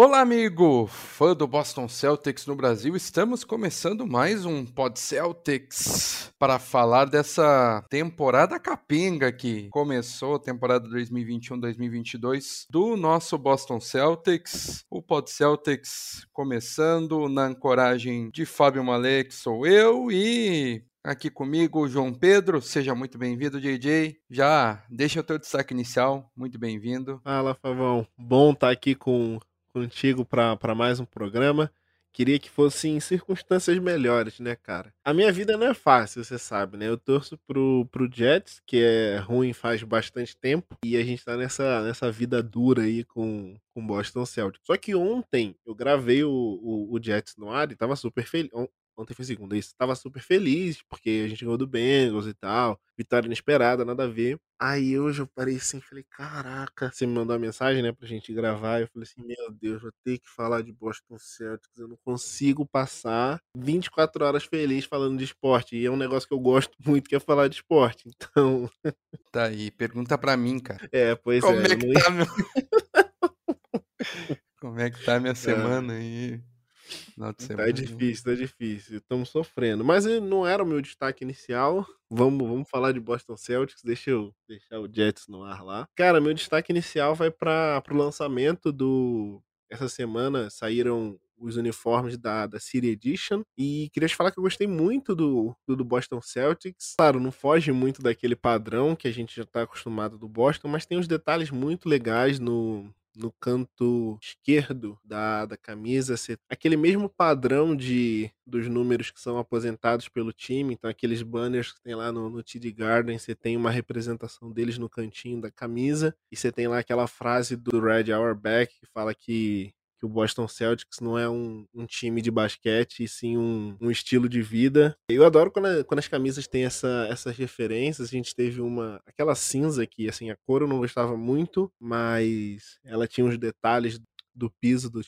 Olá, amigo! Fã do Boston Celtics no Brasil, estamos começando mais um Pod Celtics para falar dessa temporada capenga que começou, temporada 2021-2022 do nosso Boston Celtics. O Pod Celtics começando na ancoragem de Fábio Malek, sou eu, e Aqui comigo, o João Pedro. Seja muito bem-vindo, JJ. Já deixa o teu destaque inicial. Muito bem-vindo. Fala, Favão. Bom estar aqui com, contigo para mais um programa. Queria que fosse em circunstâncias melhores, né, cara? A minha vida não é fácil, você sabe, né? Eu torço pro, pro Jets, que é ruim faz bastante tempo, e a gente tá nessa, nessa vida dura aí com com Boston Celtics. Só que ontem eu gravei o, o, o Jets no ar e tava super feliz. Ontem foi segunda, isso. Tava super feliz, porque a gente ganhou do Bengals e tal. Vitória inesperada, nada a ver. Aí hoje eu parei assim, falei, caraca. Você me mandou uma mensagem, né, pra gente gravar. Eu falei assim, meu Deus, vou ter que falar de Boston Celtics. Eu não consigo passar 24 horas feliz falando de esporte. E é um negócio que eu gosto muito, que é falar de esporte. Então. Tá aí, pergunta pra mim, cara. É, pois Como é. é que não- tá, meu... Como é que tá a minha semana aí? Final de semana. Tá difícil, tá difícil. Estamos sofrendo. Mas eh, não era o meu destaque inicial. Vamos, vamos falar de Boston Celtics. Deixa eu deixar o Jets no ar lá. Cara, meu destaque inicial vai para o lançamento do. Essa semana saíram os uniformes da, da City Edition. E queria te falar que eu gostei muito do, do, do Boston Celtics. Claro, não foge muito daquele padrão que a gente já tá acostumado do Boston, mas tem uns detalhes muito legais no, no canto esquerdo da, da camisa, aquele mesmo padrão de dos números que são aposentados pelo time, então aqueles banners que tem lá no, no TD Garden, você tem uma representação deles no cantinho da camisa, e você tem lá aquela frase do Red Auerbach que fala que que o Boston Celtics não é um, um time de basquete, e sim um, um estilo de vida. Eu adoro quando, a- quando as camisas têm essa, essas referências. A gente teve uma. aquela cinza que, assim, a cor eu não gostava muito, mas ela tinha uns detalhes do piso do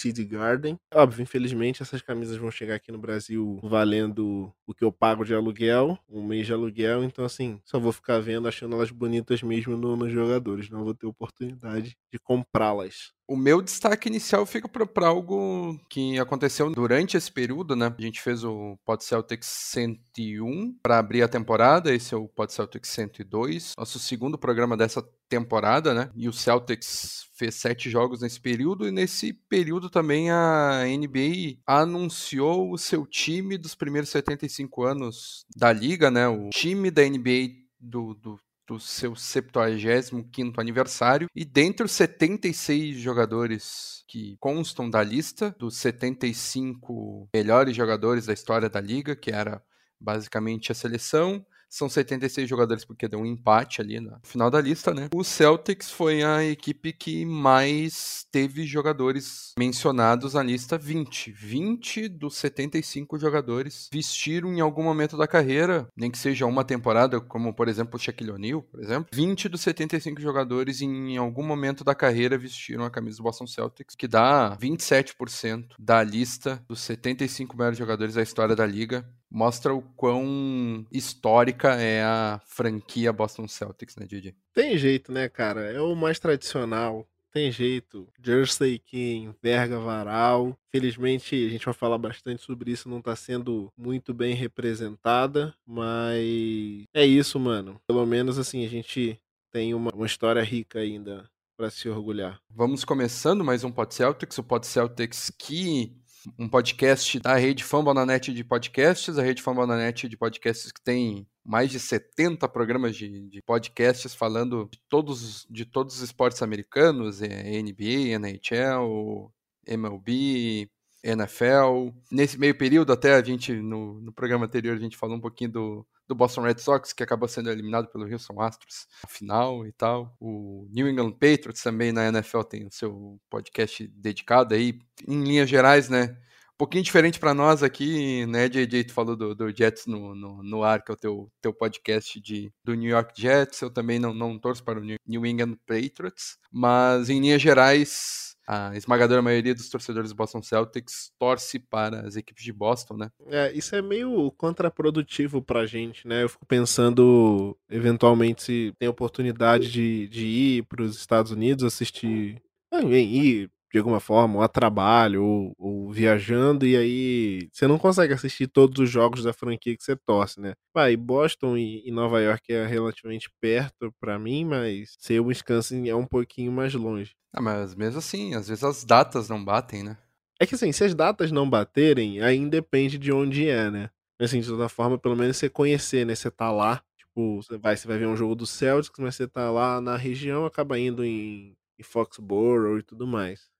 TD Garden. Óbvio, infelizmente, essas camisas vão chegar aqui no Brasil valendo o que eu pago de aluguel, um mês de aluguel. Então, assim, só vou ficar vendo, achando elas bonitas mesmo no- nos jogadores. Não vou ter oportunidade de comprá-las. O meu destaque inicial fica para algo que aconteceu durante esse período, né? A gente fez o Pod Celtics 101 para abrir a temporada, esse é o Pod Celtics 102, nosso segundo programa dessa temporada, né? E o Celtics fez sete jogos nesse período, e nesse período também a NBA anunciou o seu time dos primeiros 75 anos da liga, né? O time da NBA do, do do seu 75º aniversário e dentre os 76 jogadores que constam da lista dos 75 melhores jogadores da história da liga, que era basicamente a seleção, são 76 jogadores porque deu um empate ali no final da lista, né? O Celtics foi a equipe que mais teve jogadores mencionados na lista 20. 20 dos 75 jogadores vestiram em algum momento da carreira, nem que seja uma temporada, como por exemplo o Shaquille O'Neal, por exemplo. 20 dos 75 jogadores em algum momento da carreira vestiram a camisa do Boston Celtics, que dá 27% da lista dos 75 melhores jogadores da história da liga mostra o quão histórica é a franquia Boston Celtics, né, Didi? Tem jeito, né, cara? É o mais tradicional. Tem jeito. Jersey que enverga varal. Felizmente, a gente vai falar bastante sobre isso, não tá sendo muito bem representada, mas é isso, mano. Pelo menos assim, a gente tem uma, uma história rica ainda pra se orgulhar. Vamos começando mais um Pod Celtics, o Pod Celtics que um podcast da rede Fambonanet de podcasts, a rede Fambonanet de podcasts que tem mais de 70 programas de, de podcasts falando de todos, de todos os esportes americanos, é, NBA, NHL, MLB, NFL. Nesse meio período, até a gente, no, no programa anterior, a gente falou um pouquinho do, do Boston Red Sox, que acabou sendo eliminado pelo Houston Astros na final e tal. O New England Patriots também na NFL tem o seu podcast dedicado aí. Em linhas gerais, né? pouquinho diferente para nós aqui, né, JJ? Tu falou do, do Jets no, no, no, ar, que é o teu, teu podcast de, do New York Jets. Eu também não, não torço para o New England Patriots, mas em linhas gerais, a esmagadora maioria dos torcedores do Boston Celtics torce para as equipes de Boston, né? É, isso é meio contraprodutivo pra gente, né? Eu fico pensando, eventualmente, se tem oportunidade de, de ir para os Estados Unidos assistir. Ir de alguma forma, ou a trabalho, ou, ou, viajando, e aí você não consegue assistir todos os jogos da franquia que você torce, né? Vai, Boston e, e, Nova York é relativamente perto para mim, mas ser Wisconsin é um pouquinho mais longe. Ah, mas mesmo assim, às vezes as datas não batem, né? É que assim, se as datas não baterem, aí depende de onde é, né? Assim, de toda forma, pelo menos você conhecer, né? Você tá lá, tipo, você vai, você vai ver um jogo do Celtics, mas você tá lá na região, acaba indo em, em Foxborough e tudo mais.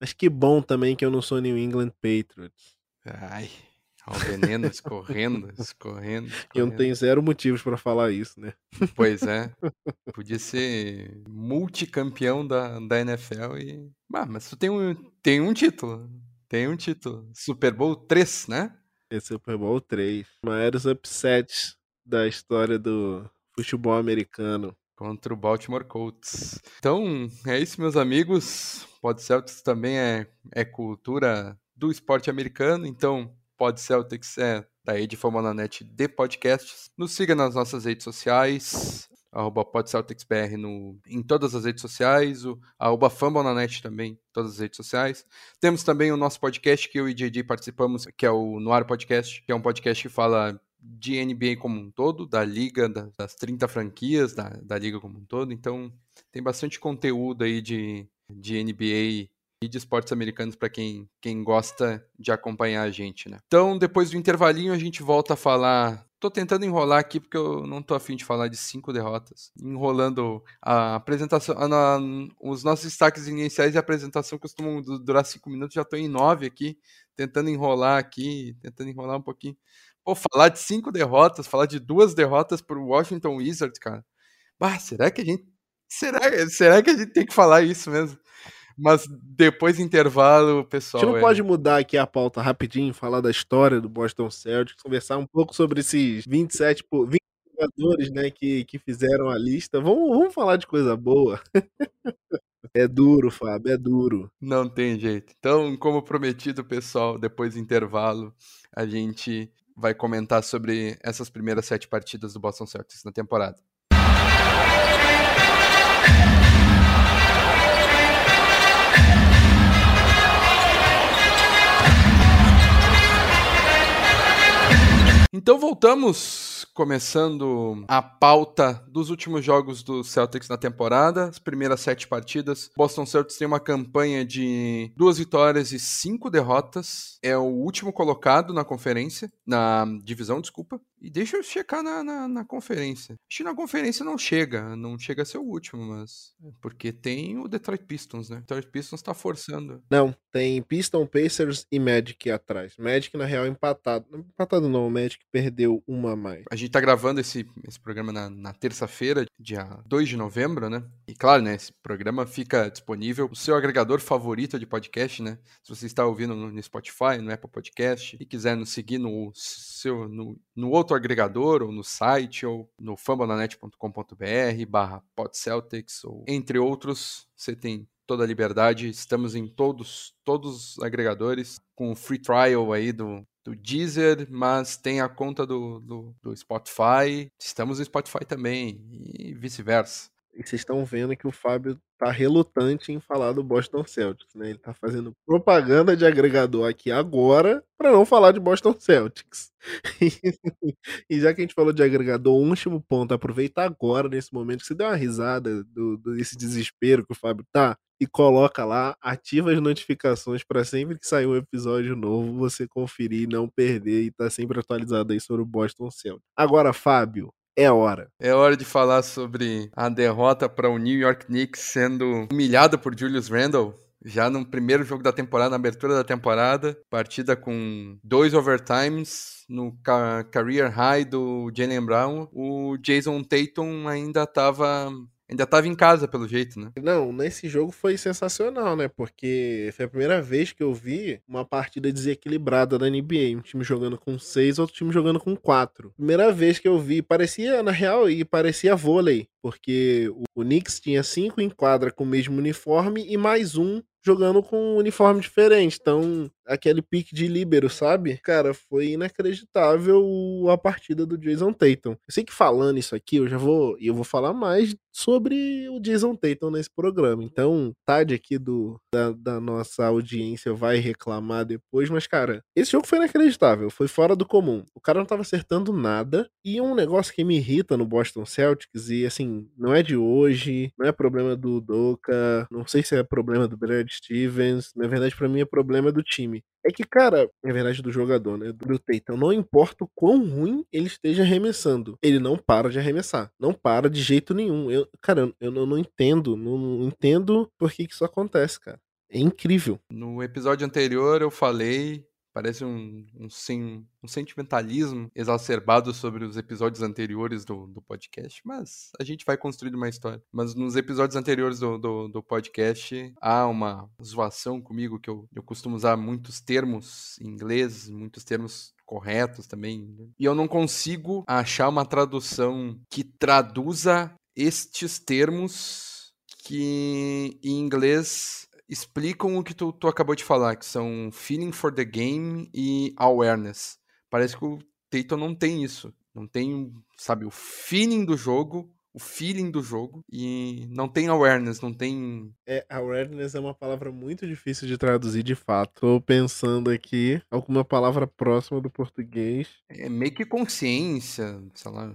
Mas que bom também que eu não sou New England Patriots. Ai, o veneno escorrendo, escorrendo, escorrendo. Eu não tenho zero motivos para falar isso, né? Pois é. Podia ser multicampeão da, da NFL e. Ah, mas tu tem um, tem um título. Tem um título. Super Bowl 3, né? É Super Bowl 3. Maiores upsets da história do futebol americano. Contra o Baltimore Colts. Então, é isso, meus amigos. Pod Celtics também é, é cultura do esporte americano, então Pod Celtics é da Rede Net de podcasts. Nos siga nas nossas redes sociais, arroba PodCelticsBR no, em todas as redes sociais, o arroba Fambonanet também, todas as redes sociais. Temos também o nosso podcast que eu e JJ participamos, que é o Noir Podcast, que é um podcast que fala de NBA como um todo, da liga, das 30 franquias da, da liga como um todo. Então, tem bastante conteúdo aí de, de NBA e de esportes americanos para quem, quem gosta de acompanhar a gente, né? Então, depois do intervalinho, a gente volta a falar. Tô tentando enrolar aqui porque eu não tô afim de falar de cinco derrotas. Enrolando a apresentação, a, os nossos destaques iniciais e a apresentação costumam durar cinco minutos, já tô em nove aqui, tentando enrolar aqui, tentando enrolar um pouquinho. Pô, falar de cinco derrotas, falar de duas derrotas pro Washington Wizards, cara. Bah, será que a gente. Será, será que a gente tem que falar isso mesmo? Mas depois do intervalo, pessoal. A gente não é... pode mudar aqui a pauta rapidinho, falar da história do Boston Celtics, conversar um pouco sobre esses 27, 20 jogadores né, que, que fizeram a lista. Vamos, vamos falar de coisa boa. É duro, Fábio, é duro. Não tem jeito. Então, como prometido, pessoal, depois do intervalo, a gente vai comentar sobre essas primeiras sete partidas do Boston Celtics na temporada. Então voltamos, começando a pauta dos últimos jogos do Celtics na temporada, as primeiras sete partidas. Boston Celtics tem uma campanha de duas vitórias e cinco derrotas. É o último colocado na conferência, na divisão, desculpa. E deixa eu checar na, na, na, conferência. Acho que na conferência não chega, não chega a ser o último, mas. É porque tem o Detroit Pistons, né? O Detroit Pistons tá forçando. Não, tem Pistons, Pacers e Magic atrás. Magic, na real, empatado. Empatado não, o Magic perdeu uma a mais. A gente tá gravando esse, esse programa na, na terça-feira, dia 2 de novembro, né? E claro, né? Esse programa fica disponível no seu agregador favorito de podcast, né? Se você está ouvindo no, no Spotify, no Apple Podcast, e quiser nos seguir no seu no, no outro agregador, ou no site, ou no fambonanet.com.br barra podceltics, ou entre outros, você tem toda a liberdade. Estamos em todos, todos os agregadores, com o free trial aí do, do Deezer, mas tem a conta do, do, do Spotify. Estamos no Spotify também, e vice-versa. E vocês estão vendo que o Fábio tá relutante em falar do Boston Celtics, né? Ele tá fazendo propaganda de agregador aqui agora para não falar de Boston Celtics. e já que a gente falou de agregador, um último ponto, aproveita agora nesse momento que você deu uma risada do, do desse desespero que o Fábio tá e coloca lá, ativa as notificações para sempre que sair um episódio novo você conferir, não perder e tá sempre atualizado aí sobre o Boston Celtics. Agora, Fábio, é hora. É hora de falar sobre a derrota para o New York Knicks sendo humilhado por Julius Randle. Já no primeiro jogo da temporada, na abertura da temporada, partida com dois overtimes no career high do Jalen Brown, o Jason Tatum ainda estava Ainda tava em casa, pelo jeito, né? Não, nesse jogo foi sensacional, né? Porque foi a primeira vez que eu vi uma partida desequilibrada da NBA. Um time jogando com seis, outro time jogando com quatro. Primeira vez que eu vi, parecia, na real, e parecia vôlei. Porque o Knicks tinha cinco em quadra com o mesmo uniforme e mais um jogando com um uniforme diferente. Então, aquele pique de líbero, sabe? Cara, foi inacreditável a partida do Jason Tatum. Eu sei que falando isso aqui, eu já vou, eu vou falar mais sobre o Jason Tatum nesse programa. Então, Tade aqui do, da, da nossa audiência vai reclamar depois, mas cara, esse jogo foi inacreditável, foi fora do comum. O cara não tava acertando nada e um negócio que me irrita no Boston Celtics e assim, não é de hoje, não é problema do Doka, não sei se é problema do Brad Stevens, na verdade para mim é problema do time. É que, cara, na verdade do jogador, né, do Tatum, não importa o quão ruim ele esteja arremessando, ele não para de arremessar, não para de jeito nenhum. Eu, cara, eu, eu não entendo, não, não entendo por que, que isso acontece, cara. É incrível. No episódio anterior eu falei Parece um, um, sim, um sentimentalismo exacerbado sobre os episódios anteriores do, do podcast, mas a gente vai construindo uma história. Mas nos episódios anteriores do, do, do podcast há uma zoação comigo que eu, eu costumo usar muitos termos em inglês, muitos termos corretos também. Né? E eu não consigo achar uma tradução que traduza estes termos que em inglês explicam o que tu, tu acabou de falar, que são feeling for the game e awareness. Parece que o Tatum não tem isso. Não tem, sabe, o feeling do jogo, o feeling do jogo e não tem awareness, não tem. É, awareness é uma palavra muito difícil de traduzir de fato. Tô pensando aqui alguma palavra próxima do português. É meio que consciência, sei lá.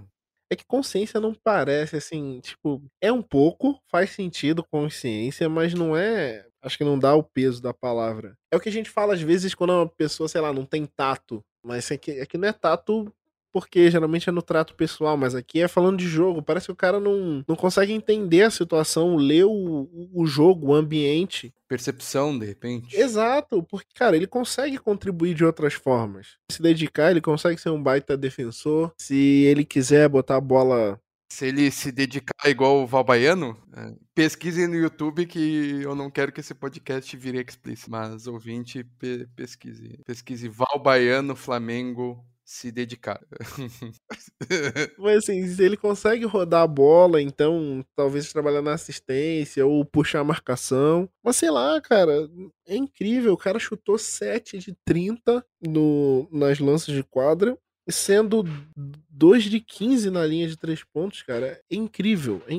É que consciência não parece assim, tipo, é um pouco, faz sentido consciência, mas não é acho que não dá o peso da palavra. É o que a gente fala às vezes quando uma pessoa, sei lá, não tem tato. Mas aqui, é aqui é não é tato porque geralmente é no trato pessoal, mas aqui é falando de jogo. Parece que o cara não, não consegue entender a situação, ler o, o jogo, o ambiente. Percepção, de repente. Exato, porque, cara, ele consegue contribuir de outras formas. Se dedicar, ele consegue ser um baita defensor. Se ele quiser botar a bola se ele se dedicar igual o Valbaiano, é, pesquisem no YouTube que eu não quero que esse podcast vire explícito, mas ouvinte, pe pesquise. Pesquise Valbaiano Flamengo se dedicar. Mas assim, se ele consegue rodar a bola, então talvez trabalhar na assistência ou puxar a marcação. Mas sei lá, cara, é incrível. O cara chutou 7 de 30 no, nas lances de quadra sendo 2 de 15 na linha de três pontos, cara, é incrível. É,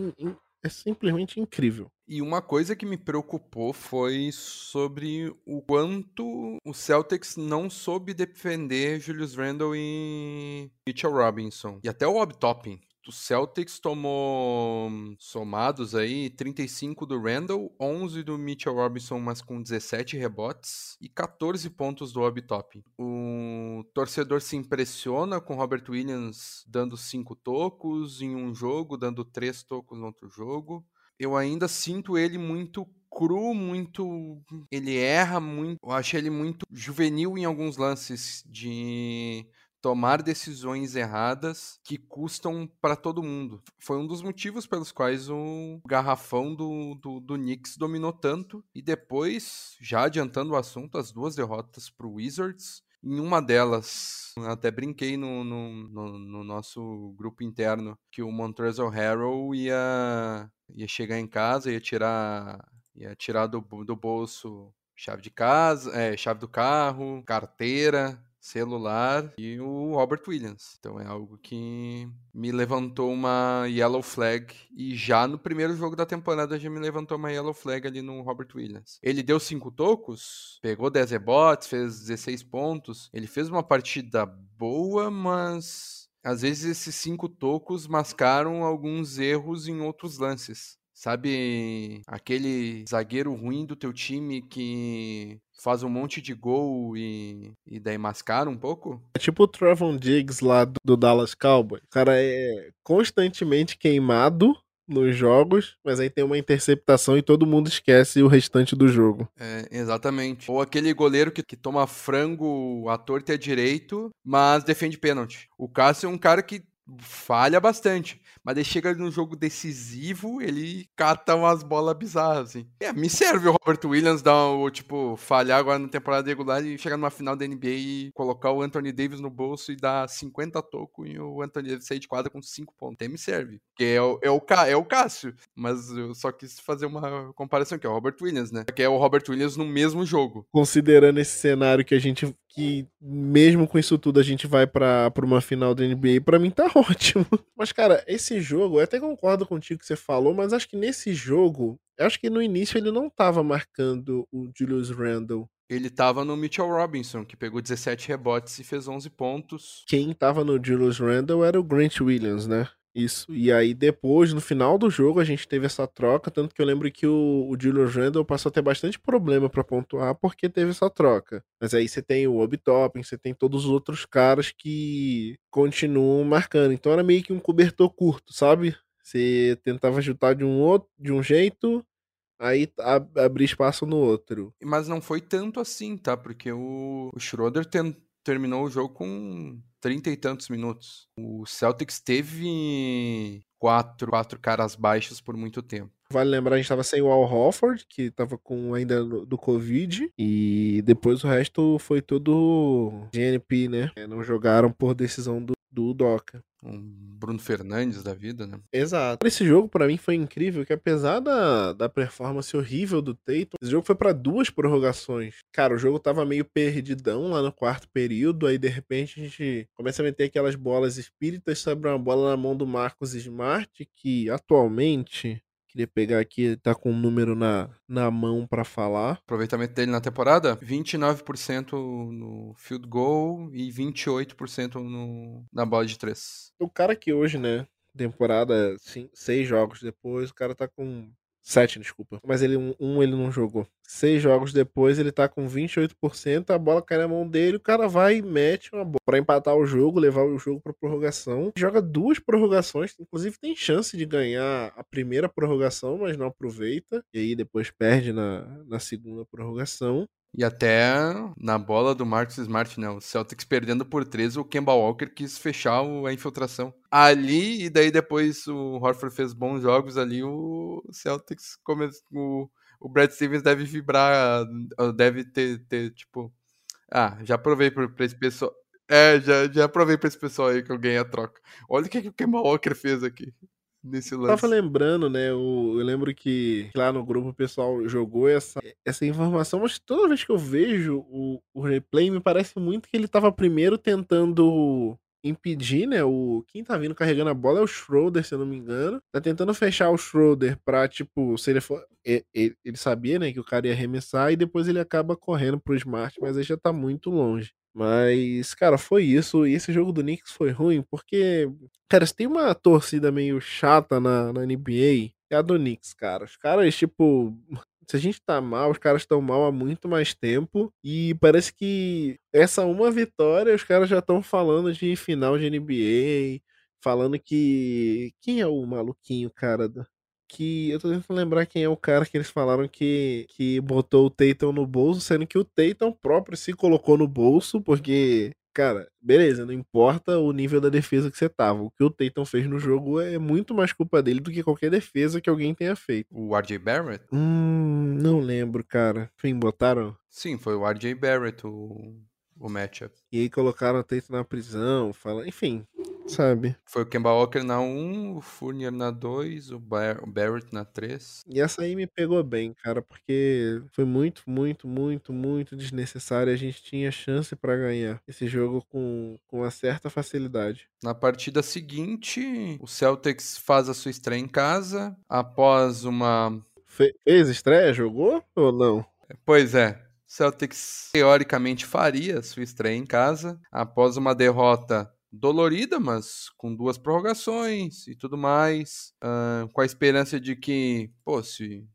é, simplesmente incrível. E uma coisa que me preocupou foi sobre o quanto o Celtics não soube defender Julius Randle e Mitchell Robinson. E até o Bob Toppin o Celtics tomou somados aí 35 do Randall, 11 do Mitchell Robinson, mas com 17 rebotes e 14 pontos do Obi Top. O torcedor se impressiona com Robert Williams dando 5 tocos em um jogo, dando 3 tocos no outro jogo. Eu ainda sinto ele muito cru, muito. Ele erra muito. Eu acho ele muito juvenil em alguns lances de tomar decisões erradas que custam para todo mundo. Foi um dos motivos pelos quais o garrafão do, do, do Knicks dominou tanto. E depois, já adiantando o assunto, as duas derrotas para o Wizards. Em uma delas, até brinquei no, no, no, no nosso grupo interno que o Montrezl Harrell ia, ia chegar em casa, ia tirar, ia tirar do, do bolso chave de casa, é, chave do carro, carteira, celular e o Robert Williams. Então é algo que me levantou uma yellow flag e já no primeiro jogo da temporada já me levantou uma yellow flag ali no Robert Williams. Ele deu cinco tocos, pegou 10 rebotes, fez 16 pontos. Ele fez uma partida boa, mas às vezes esses cinco tocos mascaram alguns erros em outros lances. Sabe aquele zagueiro ruim do teu time que faz um monte de gol e, e daí mascara um pouco? É tipo o Trevon Diggs lá do, do Dallas Cowboys. O cara é constantemente queimado nos jogos, mas aí tem uma interceptação e todo mundo esquece o restante do jogo. É, exatamente. Ou aquele goleiro que, que toma frango à torta e à direito, mas defende pênalti. O Cássio é um cara que falha bastante. Mas daí chega no jogo decisivo, ele cata umas bolas bizarras, assim. É, me serve o Robert Williams dar o, tipo, falhar agora na temporada regular e chegar numa final da NBA e colocar o Anthony Davis no bolso e dar 50 toco e o Anthony Davis sair de quadra com 5 pontos. Até me serve. Porque é o, é o, é o Cássio. Mas eu só quis fazer uma comparação, que é o Robert Williams, né? Que é o Robert Williams no mesmo jogo. Considerando esse cenário que a gente que mesmo com isso tudo a gente vai para uma final da NBA, para mim tá ótimo. Mas cara, esse jogo, eu até concordo contigo que você falou, mas acho que nesse jogo, eu acho que no início ele não tava marcando o Julius Randle. Ele tava no Mitchell Robinson, que pegou 17 rebotes e fez 11 pontos. Quem tava no Julius Randle era o Grant Williams, né? Isso. E aí, depois, no final do jogo, a gente teve essa troca. Tanto que eu lembro que o, o Julius Randle passou a ter bastante problema para pontuar porque teve essa troca. Mas aí você tem o Obi Toppin, você tem todos os outros caras que continuam marcando. Então era meio que um cobertor curto, sabe? Você tentava ajudar de um outro, de um jeito, aí ab abrir espaço no outro. Mas não foi tanto assim, tá? Porque o, o Schroeder ten, terminou o jogo com trinta e tantos minutos. O Celtics teve quatro, quatro caras baixas por muito tempo. Vale lembrar, a gente tava sem o Al Hofford, que tava com ainda do Covid, e depois o resto foi tudo GNP, né? Não jogaram por decisão do, do Doca um Bruno Fernandes da vida, né? Exato. Esse jogo para mim foi incrível, que apesar da, da performance horrível do Tatum, esse jogo foi para duas prorrogações. Cara, o jogo tava meio perdidão lá no quarto período, aí de repente a gente começa a meter aquelas bolas espíritas sobre uma bola na mão do Marcos Smart, que atualmente Queria pegar aqui, tá com um número na, na mão para falar. Aproveitamento dele na temporada: 29% no field goal e 28% no, na bola de três. O cara que hoje, né, temporada, sim, seis jogos depois, o cara tá com Sete, desculpa. Mas ele um, um, ele não jogou. Seis jogos depois, ele tá com 28%, a bola cai na mão dele, o cara vai e mete uma bola pra empatar o jogo, levar o jogo pra prorrogação. Joga duas prorrogações, inclusive tem chance de ganhar a primeira prorrogação, mas não aproveita. E aí depois perde na, na segunda prorrogação. E até na bola do Marcus Smart, não. O Celtics perdendo por 13, o Kemba Walker quis fechar a infiltração. Ali, e daí depois o Horford fez bons jogos ali, o Celtics começou. O, Brad Stevens deve vibrar, deve ter, ter tipo. Ah, já provei pra, pra esse pessoal. É, já, já provei pra esse pessoal aí que eu ganhei a troca. Olha o que, que o Kemba Walker fez aqui nesse lance. Tava lembrando, né? Eu, eu, lembro que lá no grupo o pessoal jogou essa, essa informação, mas toda vez que eu vejo o, o replay, me parece muito que ele tava primeiro tentando impedir, né? O quem tá vindo carregando a bola é o Schroeder, se eu não me engano. Tá tentando fechar o Schroeder pra, tipo, se ele for. Ele, sabia, né, que o cara ia arremessar e depois ele acaba correndo pro Smart, mas aí já tá muito longe. Mas, cara, foi isso. E esse jogo do Knicks foi ruim porque, cara, se tem uma torcida meio chata na, na NBA, é a do Knicks, cara. Os caras, tipo, se a gente tá mal, os caras estão mal há muito mais tempo. E parece que essa uma vitória, os caras já estão falando de final de NBA. Falando que. Quem é o maluquinho, cara? Que eu tô tentando lembrar quem é o cara que eles falaram que, que botou o Tatum no bolso, sendo que o Tatum próprio se colocou no bolso, porque, cara, beleza, não importa o nível da defesa que você tava. O que o Tatum fez no jogo é muito mais culpa dele do que qualquer defesa que alguém tenha feito. O RJ Barrett? Hum, não lembro, cara. Enfim, botaram? Sim, foi o RJ Barrett, o, o matchup. E aí colocaram o Tatum na prisão, fala... enfim, sabe? Foi o Kemba Walker na 1, o Fournier na 2, o, Bar o Barrett na 3. E essa aí me pegou bem, cara, porque foi muito, muito, muito, muito desnecessário. A gente tinha chance para ganhar esse jogo com, com uma certa facilidade. Na partida seguinte, o Celtics faz a sua estreia em casa, após uma... Fe fez estreia? Jogou ou não? Pois é, Celtics teoricamente faria sua estreia em casa após uma derrota dolorida, mas com duas prorrogações e tudo mais, uh, com a esperança de que, pô, se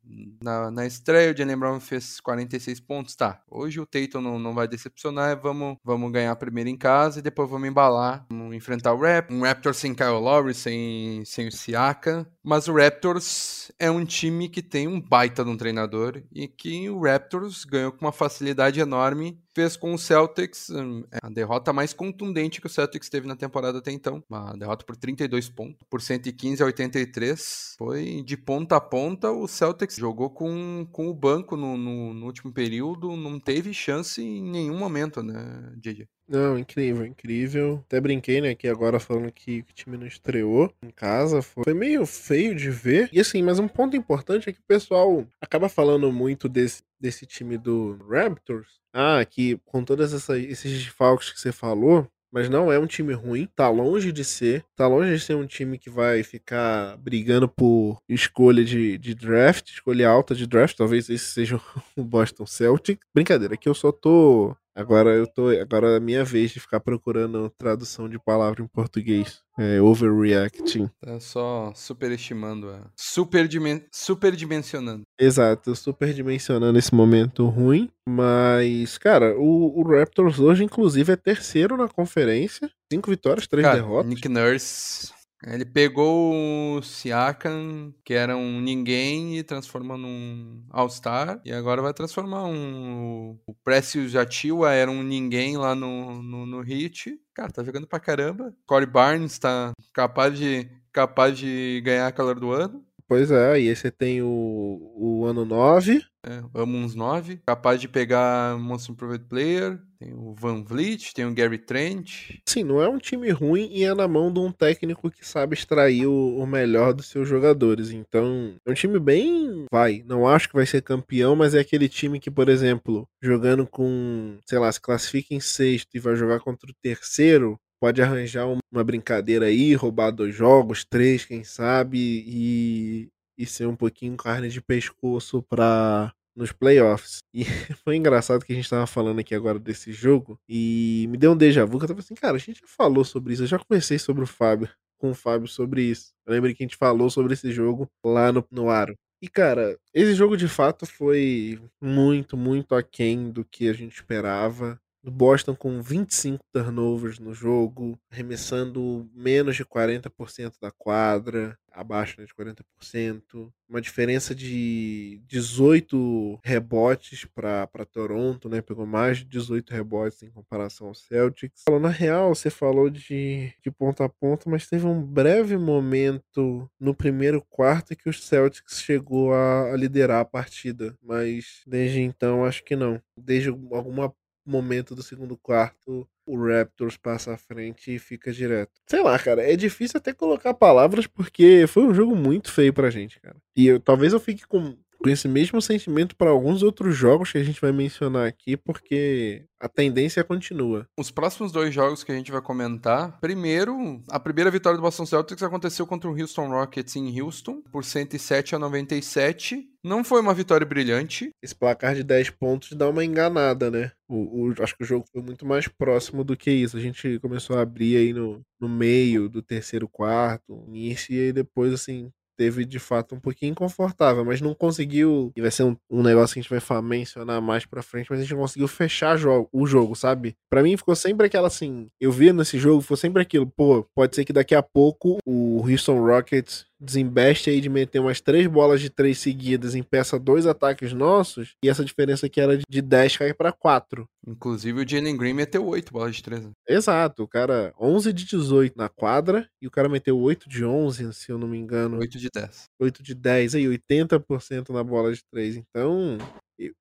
na, na estreia o Jalen Brown fez 46 pontos, tá, hoje o Tatum não, não vai decepcionar, vamos, vamos ganhar primeiro em casa e depois vamos embalar, vamos enfrentar o Raptors, um Raptors sem Kyle Lowry, sem, sem o Siaka, mas o Raptors é um time que tem um baita de um treinador e que o Raptors ganhou com uma facilidade enorme fez com o Celtics hum, é a derrota mais contundente que o Celtics teve na temporada até então. Uma derrota por 32 pontos, por 115 a 83. Foi de ponta a ponta. O Celtics jogou com, com o banco no, no, no último período, não teve chance em nenhum momento, né, DJ? Não, incrível, incrível. Até brinquei, né, que agora falando que o time não estreou em casa, foi meio feio de ver. E assim, mas um ponto importante é que o pessoal acaba falando muito desse, desse time do Raptors. Ah, que com todos esses desfalques que você falou, mas não é um time ruim, tá longe de ser. Tá longe de ser um time que vai ficar brigando por escolha de, de draft, escolha alta de draft. Talvez esse seja o Boston Celtic. Brincadeira, que eu só tô Agora eu tô. Agora é a minha vez de ficar procurando tradução de palavra em português. É overreacting. Tá só superestimando a. Superdimen... Superdimensionando. Exato, superdimensionando esse momento ruim. Mas, cara, o, o, Raptors hoje, inclusive, é terceiro na conferência. Cinco vitórias, três cara, derrotas. Nick Nurse ele pegou o Siakam, que era um ninguém, e transformou num All-Star. E agora vai transformar um. O Precious Jativa era um ninguém lá no, no, no Hit. Cara, tá jogando pra caramba. Corey Barnes tá capaz de, capaz de ganhar a calor do ano. Pois é, e aí você tem o, o ano 9. É, amo uns 9. Capaz de pegar Most Improved Player. Tem o Van Vliet, tem o Gary Trent. Sim, não é um time ruim e é na mão de um técnico que sabe extrair o, o melhor dos seus jogadores. Então, é um time bem. Vai, não acho que vai ser campeão, mas é aquele time que, por exemplo, jogando com, sei lá, se classifica em sexto e vai jogar contra o terceiro, pode arranjar uma brincadeira aí, roubar dois jogos, três, quem sabe, e, e ser um pouquinho carne de pescoço para nos playoffs. E foi engraçado que a gente tava falando aqui agora desse jogo e me deu um déjà vu que eu tava assim, cara, a gente já falou sobre isso, eu já conversei sobre o Fábio, com o Fábio sobre isso. Eu lembro que a gente falou sobre esse jogo lá no, no Aro. E, cara, esse jogo de fato foi muito, muito aquém do que a gente esperava. Boston com 25 turnovers no jogo, arremessando menos de 40% da quadra, abaixo né, de 40%, uma diferença de 18 rebotes para Toronto, né? Pegou mais de 18 rebotes em comparação ao Celtics. Na real, você falou de, de ponta a ponta, mas teve um breve momento no primeiro quarto que o Celtics chegou a, a liderar a partida, mas desde então acho que não. Desde alguma momento do segundo quarto o Raptors passa à frente e fica direto. Sei lá, cara, é difícil até colocar palavras porque foi um jogo muito feio pra gente, cara. E eu, talvez eu fique com com esse mesmo sentimento para alguns outros jogos que a gente vai mencionar aqui, porque a tendência continua. Os próximos dois jogos que a gente vai comentar, primeiro, a primeira vitória do Boston Celtics aconteceu contra o Houston Rockets em Houston, por 107 a 97. Não foi uma vitória brilhante. Esse placar de 10 pontos dá uma enganada, né? O, o, acho que o jogo foi muito mais próximo do que isso. A gente começou a abrir aí no, no meio do terceiro quarto, início, e aí depois, assim, teve de fato um pouquinho inconfortável, mas não conseguiu. E vai ser um, um negócio que a gente vai mencionar mais pra frente, mas a gente não conseguiu fechar o jogo, sabe? Para mim ficou sempre aquela assim. Eu vi nesse jogo, foi sempre aquilo, pô, pode ser que daqui a pouco o Houston Rockets desembeste aí de meter umas três bolas de três seguidas, impeça dois ataques nossos, e essa diferença que era de 10 cai para 4. Inclusive o Jalen Green meteu 8 bolas de 3. Né? Exato, o cara 11 de 18 na quadra, e o cara meteu 8 de 11, se eu não me engano. 8 de 10. 8 de 10, aí 80% na bola de 3. Então,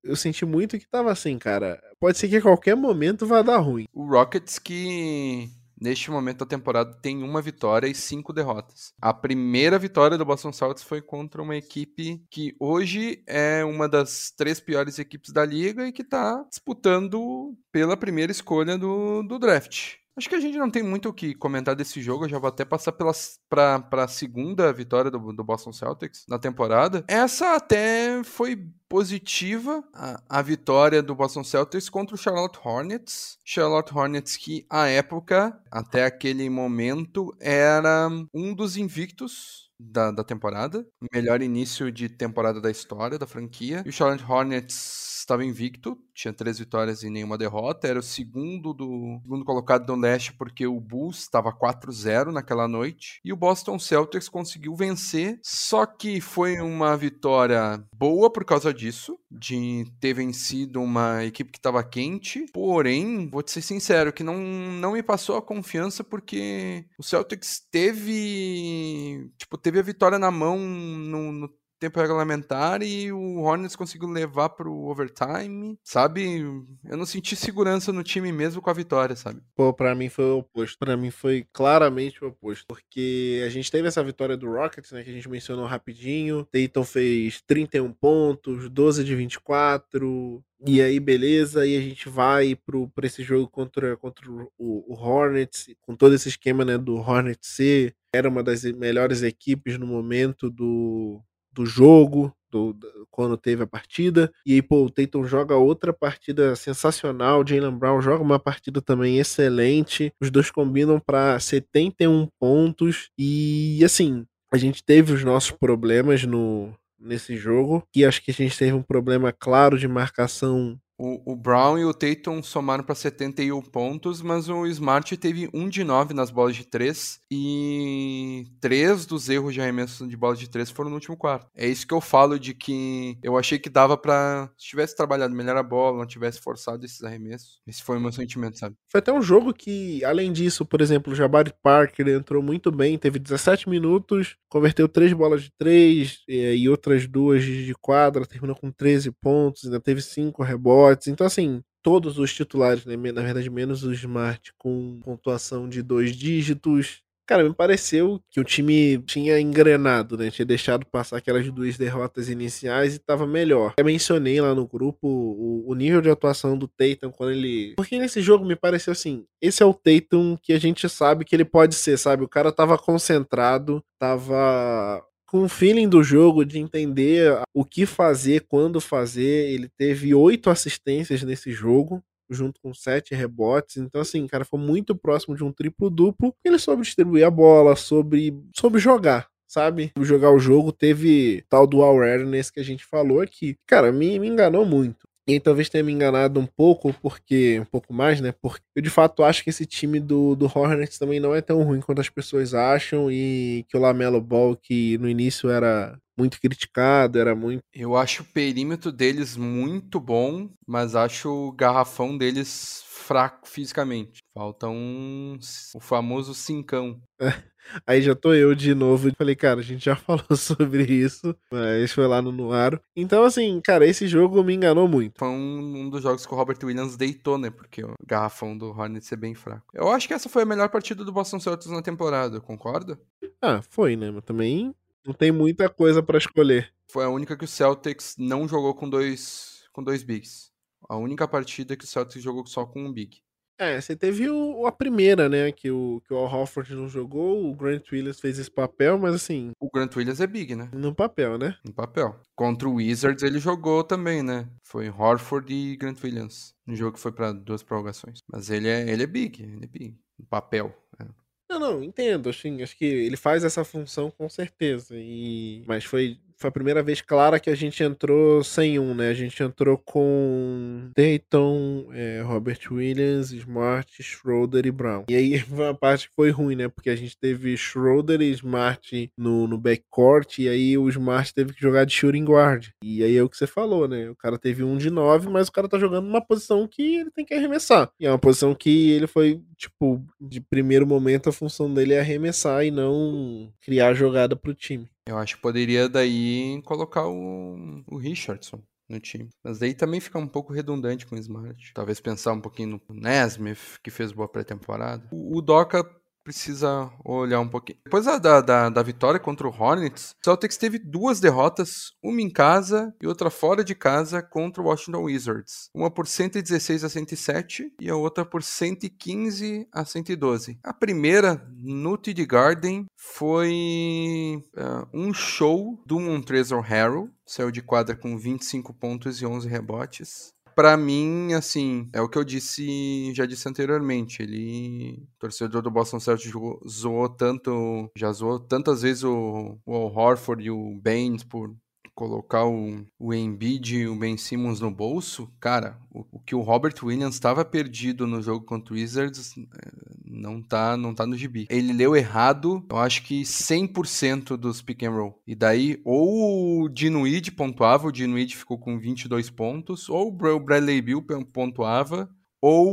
eu senti muito que tava assim, cara. Pode ser que a qualquer momento vá dar ruim. O Rockets que neste momento da temporada tem uma vitória e cinco derrotas. A primeira vitória do Boston Celtics foi contra uma equipe que hoje é uma das três piores equipes da liga e que está disputando pela primeira escolha do, do draft. Acho que a gente não tem muito o que comentar desse jogo. Eu já vou até passar para a segunda vitória do, do, Boston Celtics na temporada. Essa até foi positiva, a, a, vitória do Boston Celtics contra o Charlotte Hornets. Charlotte Hornets que, à época, até aquele momento, era um dos invictos da, da temporada. Melhor início de temporada da história da franquia. E o Charlotte Hornets estava invicto, tinha três vitórias e nenhuma derrota, era o segundo do segundo colocado do leste porque o Bulls estava 4-0 naquela noite e o Boston Celtics conseguiu vencer, só que foi uma vitória boa por causa disso, de ter vencido uma equipe que estava quente. Porém, vou te ser sincero, que não, não me passou a confiança porque o Celtics teve. Tipo, teve a vitória na mão no, no tempo regulamentar e o Hornets conseguiu levar pro overtime, sabe? Eu não senti segurança no time mesmo com a vitória, sabe? Pô, pra mim foi o oposto. Pra mim foi claramente o oposto. Porque a gente teve essa vitória do Rockets, né? Que a gente mencionou rapidinho. Dayton fez 31 pontos, 12 de 24. E aí, beleza, e a gente vai pro, pra esse jogo contra, contra o, o Hornets, com todo esse esquema né, do Hornets C. Era uma das melhores equipes no momento do, do jogo, do, do, quando teve a partida. E aí, pô, o Tatum joga outra partida sensacional. Jalen Brown joga uma partida também excelente. Os dois combinam para 71 pontos. E assim, a gente teve os nossos problemas no nesse jogo. E acho que a gente teve um problema claro de marcação o, o, Brown e o Tatum somaram para 71 pontos, mas o Smart teve 1 de 9 nas bolas de 3 e 3 dos erros de arremesso de bola de 3 foram no último quarto. É isso que eu falo de que eu achei que dava para se tivesse trabalhado melhor a bola, não tivesse forçado esses arremessos. Esse foi o meu sentimento, sabe? Foi até um jogo que, além disso, por exemplo, o Jabari Parker entrou muito bem, teve 17 minutos, converteu 3 bolas de 3 e, e outras duas de quadra, terminou com 13 pontos, ainda teve 5 rebotes então, assim, todos os titulares, né? na verdade, menos o Smart, com pontuação de dois dígitos. Cara, me pareceu que o time tinha engrenado, né? Tinha deixado passar aquelas duas derrotas iniciais e tava melhor. Eu mencionei lá no grupo o, o nível de atuação do Tatum quando ele. Porque nesse jogo me pareceu assim: esse é o Tatum que a gente sabe que ele pode ser, sabe? O cara tava concentrado, tava com o feeling do jogo, de entender o que fazer, quando fazer. Ele teve oito assistências nesse jogo, junto com sete rebotes. Então, assim, cara, foi muito próximo de um triplo-duplo. Ele soube distribuir a bola, soube, soube jogar. Sabe? Jogar o jogo teve tal do awareness que a gente falou aqui. Cara, me, me enganou muito. E aí, talvez tenha me enganado um pouco, porque. Um pouco mais, né? Porque eu de fato acho que esse time do, do Hornets também não é tão ruim quanto as pessoas acham. E que o Lamelo Ball, que no início era muito criticado, era muito. Eu acho o perímetro deles muito bom, mas acho o garrafão deles fraco fisicamente. Falta um. o famoso cincão. Aí já tô eu de novo. Falei, cara, a gente já falou sobre isso, mas foi lá no Nuaro. Então, assim, cara, esse jogo me enganou muito. Foi um, um dos jogos que o Robert Williams deitou, né? Porque o garrafão do Hornets é bem fraco. Eu acho que essa foi a melhor partida do Boston Celtics na temporada, concorda? Ah, foi, né? Mas também não tem muita coisa para escolher. Foi a única que o Celtics não jogou com dois, com dois bigs. A única partida que o Celtics jogou só com um big. É, você teve o, a primeira, né? Que o, que o Al Hofford não jogou, o Grant Williams fez esse papel, mas assim. O Grant Williams é big, né? No papel, né? No papel. Contra o Wizards ele jogou também, né? Foi Horford e Grant Williams. No jogo que foi para duas prorrogações. Mas ele é, ele é big, ele é big. No papel. Né? Não, não, entendo. Assim, acho que ele faz essa função com certeza. E... Mas foi foi a primeira vez clara que a gente entrou sem um, né? A gente entrou com Dayton, é, Robert Williams, Smart, Schroeder e Brown. E aí foi uma parte foi ruim, né? Porque a gente teve Schroeder e Smart no, no backcourt, e aí o Smart teve que jogar de shooting guard. E aí é o que você falou, né? O cara teve um de nove, mas o cara tá jogando numa posição que ele tem que arremessar. E é uma posição que ele foi, tipo, de primeiro momento a função dele é arremessar e não criar jogada pro time. Eu acho que poderia daí colocar o, o Richardson no time. Mas daí também fica um pouco redundante com o Smart. Talvez pensar um pouquinho no Nesmith, que fez boa pré-temporada. O, o Doca precisa olhar um pouquinho. Depois da, da, da, vitória contra o Hornets, o Celtics teve duas derrotas, uma em casa e outra fora de casa contra o Washington Wizards. Uma por 116 a 107 e a outra por 115 a 112. A primeira, no TD Garden, foi uh, um show do Montrezl Harrell, saiu de quadra com 25 pontos e 11 rebotes para mim, assim, é o que eu disse, já disse anteriormente. Ele, torcedor do Boston Celtics, zoou tanto, já zoou tantas vezes o, o Horford e o Baines por colocar o, o Embiid e o Ben Simmons no bolso, cara, o, o que o Robert Williams estava perdido no jogo contra o Wizards é, não tá, não tá no gibi. Ele leu errado, eu acho que 100% dos pick and roll. E daí, ou o Dinuid pontuava, o Dinuid ficou com 22 pontos, ou o Bradley Bill pontuava, ou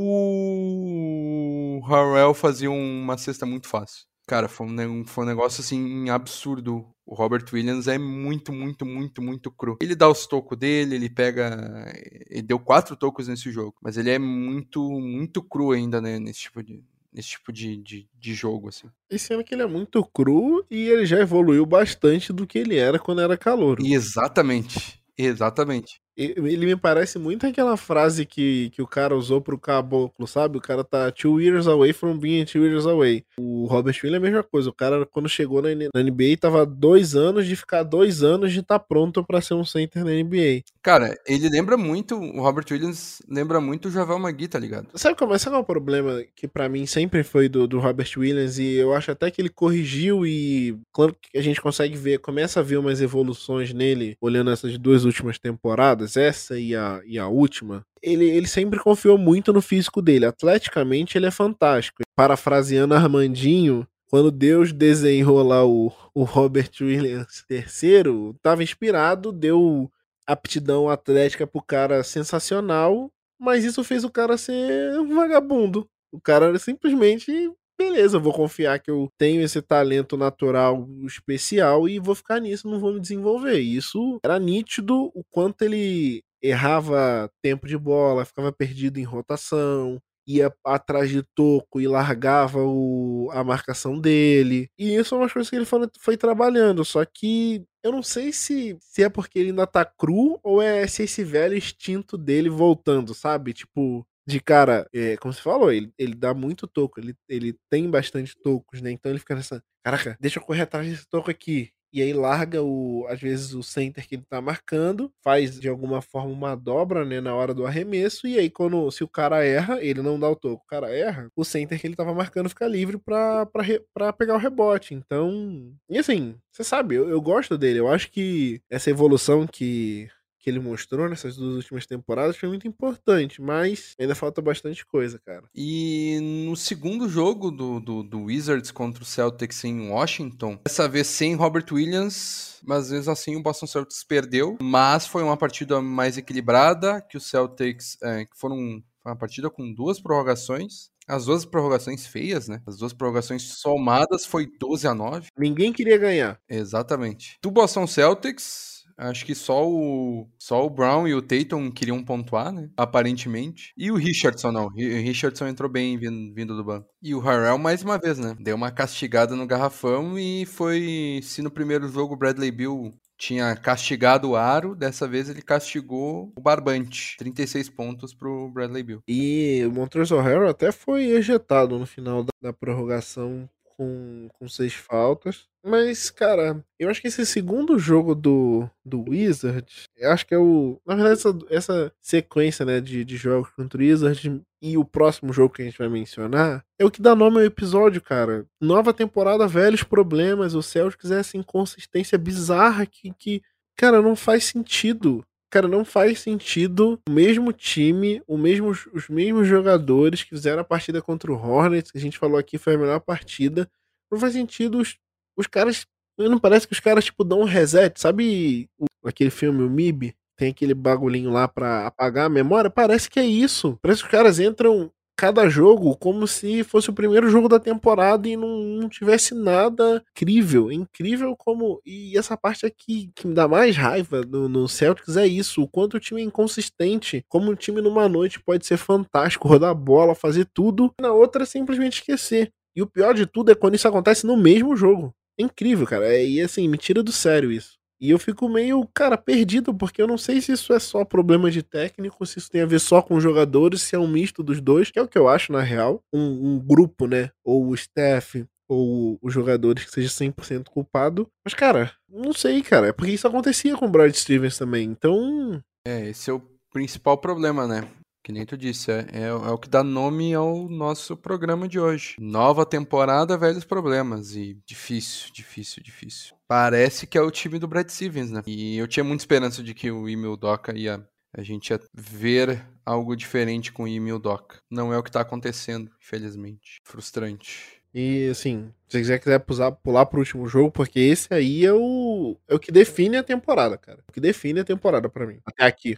o Harrell fazia uma cesta muito fácil. Cara, foi um, foi um negócio assim absurdo. O Robert Williams é muito, muito, muito, muito cru. Ele dá os tocos dele, ele pega. Ele deu quatro tocos nesse jogo, mas ele é muito, muito cru ainda, né? Nesse tipo de, nesse tipo de, de, de, jogo, assim. E sendo que ele é muito cru e ele já evoluiu bastante do que ele era quando era calor. Exatamente. Exatamente. Ele me parece muito aquela frase que, que o cara usou pro caboclo, sabe? O cara tá two years away from being two years away. O Robert Williams é a mesma coisa. O cara, quando chegou na, na NBA, tava dois anos de ficar dois anos de estar tá pronto para ser um center na NBA. Cara, ele lembra muito, o Robert Williams lembra muito o Javel Magui, tá ligado? Sabe qual, é o problema que para mim sempre foi do, do Robert Williams? E eu acho até que ele corrigiu e, claro que a gente consegue ver, começa a ver umas evoluções nele, olhando essas duas últimas temporadas temporadas, essa e a, e a última, ele, ele sempre confiou muito no físico dele. Atleticamente, ele é fantástico. Parafraseando Armandinho, quando Deus desenhou lá o, o Robert Williams III, estava inspirado, deu aptidão atlética pro cara sensacional, mas isso fez o cara ser um vagabundo. O cara simplesmente beleza, vou confiar que eu tenho esse talento natural especial e vou ficar nisso, não vou me desenvolver. Isso era nítido o quanto ele errava tempo de bola, ficava perdido em rotação, ia atrás de toco e largava o, a marcação dele. E isso é uma coisa que ele foi, foi, trabalhando. Só que eu não sei se, se é porque ele ainda tá cru ou é se esse velho instinto dele voltando, sabe? Tipo, de cara, é, como você falou, ele, ele dá muito toco, ele, ele tem bastante tocos, né? Então ele fica nessa, caraca, deixa eu correr atrás desse toco aqui. E aí larga o, às vezes, o center que ele tá marcando, faz de alguma forma uma dobra, né, na hora do arremesso, e aí quando, se o cara erra, ele não dá o toco, o cara erra, o center que ele tava marcando fica livre pra, pra, pra pegar o rebote. Então, e assim, você sabe, eu, eu gosto dele, eu acho que essa evolução que que ele mostrou nessas duas últimas temporadas foi muito importante, mas ainda falta bastante coisa, cara. E no segundo jogo do, do, do Wizards contra o Celtics em Washington, dessa vez sem Robert Williams, mas vezes assim o Boston Celtics perdeu, mas foi uma partida mais equilibrada, que o Celtics, é, que foram uma partida com duas prorrogações, as duas prorrogações feias, né? As duas prorrogações somadas foi 12 a 9. Ninguém queria ganhar. Exatamente. Do Boston Celtics, Acho que só o, só o Brown e o Tatum queriam pontuar, né? Aparentemente. E o Richardson não. O Richardson entrou bem vindo, vindo do banco. E o Harrell, mais uma vez, né? Deu uma castigada no garrafão e foi. Se no primeiro jogo o Bradley Bill tinha castigado o Aro, dessa vez ele castigou o Barbante. 36 pontos pro Bradley Bill. E o Montrezl Harrell até foi ejetado no final da, da prorrogação com, com seis faltas. Mas, cara, eu acho que esse segundo jogo do, do Wizard, eu acho que é o. Na verdade, essa, essa sequência né, de, de jogos contra o Wizard e o próximo jogo que a gente vai mencionar é o que dá nome ao episódio, cara. Nova temporada, velhos problemas. O Celtics é essa inconsistência bizarra que, que cara, não faz sentido. Cara, não faz sentido o mesmo time, o mesmo, os mesmos jogadores que fizeram a partida contra o Hornets, que a gente falou aqui foi a melhor partida. Não faz sentido os, os caras. Não parece que os caras, tipo, dão um reset. Sabe o, aquele filme, o MIB? Tem aquele bagulhinho lá pra apagar a memória? Parece que é isso. Parece que os caras entram cada jogo como se fosse o primeiro jogo da temporada e não, não tivesse nada incrível. Incrível como. E essa parte aqui que me dá mais raiva no, no Celtics é isso: o quanto o time é inconsistente. Como o time numa noite pode ser fantástico, rodar bola, fazer tudo, na outra simplesmente esquecer. E o pior de tudo é quando isso acontece no mesmo jogo. É incrível, cara. É, e assim, me tira do sério isso. E eu fico meio, cara, perdido, porque eu não sei se isso é só problema de técnico, se isso tem a ver só com jogadores, se é um misto dos dois, que é o que eu acho na real. Um, um grupo, né? Ou o staff, ou os jogadores que seja 100% culpado. Mas, cara, não sei, cara. É porque isso acontecia com o Brad Stevens também. Então. É, esse é o principal problema, né? Que nem tu disse, é, é, é, o que dá nome ao nosso programa de hoje. Nova temporada, velhos problemas. E difícil, difícil, difícil. Parece que é o time do Brad Stevens, né? E eu tinha muita esperança de que o Emil Doca ia. A gente ia ver algo diferente com o Emil Doca. Não é o que tá acontecendo, infelizmente. Frustrante. E assim, se você quiser pular, pular pro último jogo, porque esse aí é o, é o que define a temporada, cara. O que define a temporada para mim. Até aqui.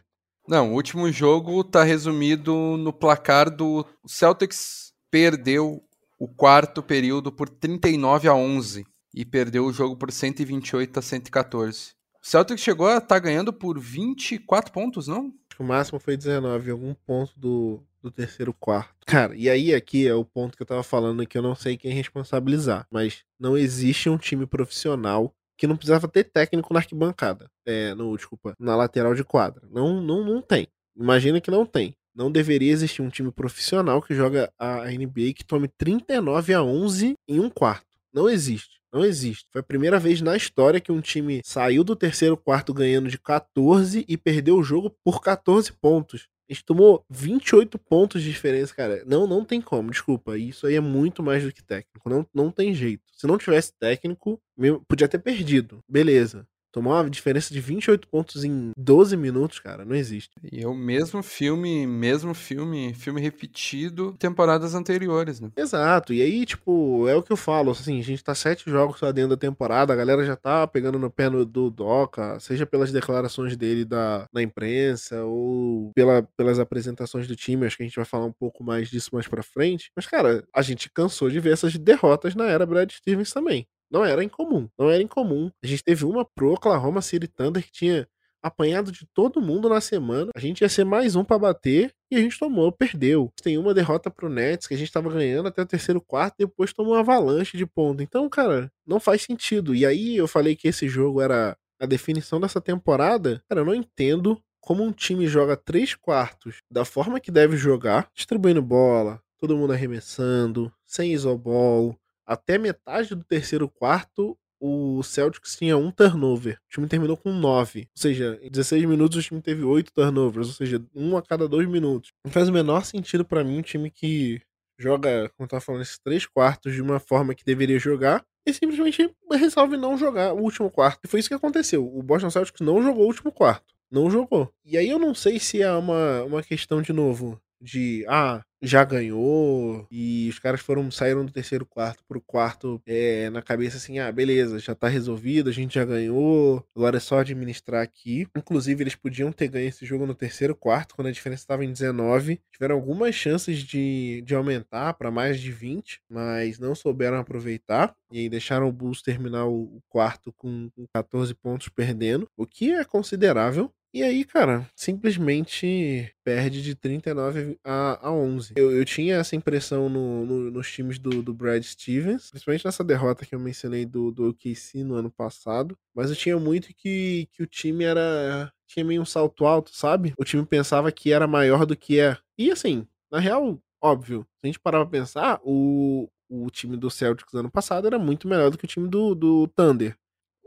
Não, o último jogo tá resumido no placar do Celtics perdeu o quarto período por 39 a 11 e perdeu o jogo por 128 a 114. O Celtics chegou a estar tá ganhando por 24 pontos, não? O máximo foi 19, algum ponto do, do terceiro quarto. Cara, e aí aqui é o ponto que eu tava falando que eu não sei quem responsabilizar, mas não existe um time profissional que não precisava ter técnico na arquibancada. É, no, desculpa, na lateral de quadra. Não, não, não tem. Imagina que não tem. Não deveria existir um time profissional que joga a NBA que tome 39 a 11 em um quarto. Não existe. Não existe. Foi a primeira vez na história que um time saiu do terceiro quarto ganhando de 14 e perdeu o jogo por 14 pontos. A gente tomou 28 pontos de diferença, cara. Não, não tem como, desculpa. Isso aí é muito mais do que técnico. Não, não tem jeito. Se não tivesse técnico, podia ter perdido. Beleza. Tomar uma diferença de 28 pontos em 12 minutos, cara, não existe. E é o mesmo filme, mesmo filme, filme repetido, temporadas anteriores, né? Exato. E aí, tipo, é o que eu falo, assim, a gente tá sete jogos lá dentro da temporada, a galera já tá pegando no pé no, do Doca, seja pelas declarações dele da, na imprensa ou pela, pelas apresentações do time, acho que a gente vai falar um pouco mais disso mais pra frente. Mas, cara, a gente cansou de ver essas derrotas na era Brad Stevens também. Não era incomum. Não era incomum. A gente teve uma pro Oklahoma City Thunder que tinha apanhado de todo mundo na semana. A gente ia ser mais um para bater e a gente tomou, perdeu. Tem uma derrota pro Nets que a gente tava ganhando até o terceiro quarto e depois tomou uma avalanche de ponto. Então, cara, não faz sentido. E aí eu falei que esse jogo era a definição dessa temporada. Cara, eu não entendo como um time joga três quartos da forma que deve jogar, distribuindo bola, todo mundo arremessando, sem isobol, até metade do terceiro quarto, o Celtics tinha um turnover. O time terminou com nove. Ou seja, em 16 minutos o time teve oito turnovers. Ou seja, um a cada dois minutos. Não faz o menor sentido para mim um time que joga, como eu tava falando, esses três quartos de uma forma que deveria jogar e simplesmente resolve não jogar o último quarto. E foi isso que aconteceu. O Boston Celtics não jogou o último quarto. Não jogou. E aí eu não sei se é uma, uma questão, de novo, de ah, já ganhou e os caras foram saíram do terceiro quarto pro quarto é, na cabeça assim, ah, beleza, já tá resolvido, a gente já ganhou, agora é só administrar aqui. Inclusive, eles podiam ter ganho esse jogo no terceiro quarto, quando a diferença estava em 19. Tiveram algumas chances de, de aumentar para mais de 20, mas não souberam aproveitar e aí deixaram o Bulls terminar o quarto com 14 pontos perdendo, o que é considerável e aí, cara, simplesmente perde de 39 a, a 11. Eu, eu tinha essa impressão no, no, nos times do, do Brad Stevens, principalmente nessa derrota que eu mencionei do, do OKC no ano passado. Mas eu tinha muito que, que o time era. tinha meio um salto alto, sabe? O time pensava que era maior do que é. E assim, na real, óbvio, se a gente parar pra pensar, o, o time do Celtics ano passado era muito melhor do que o time do, do Thunder.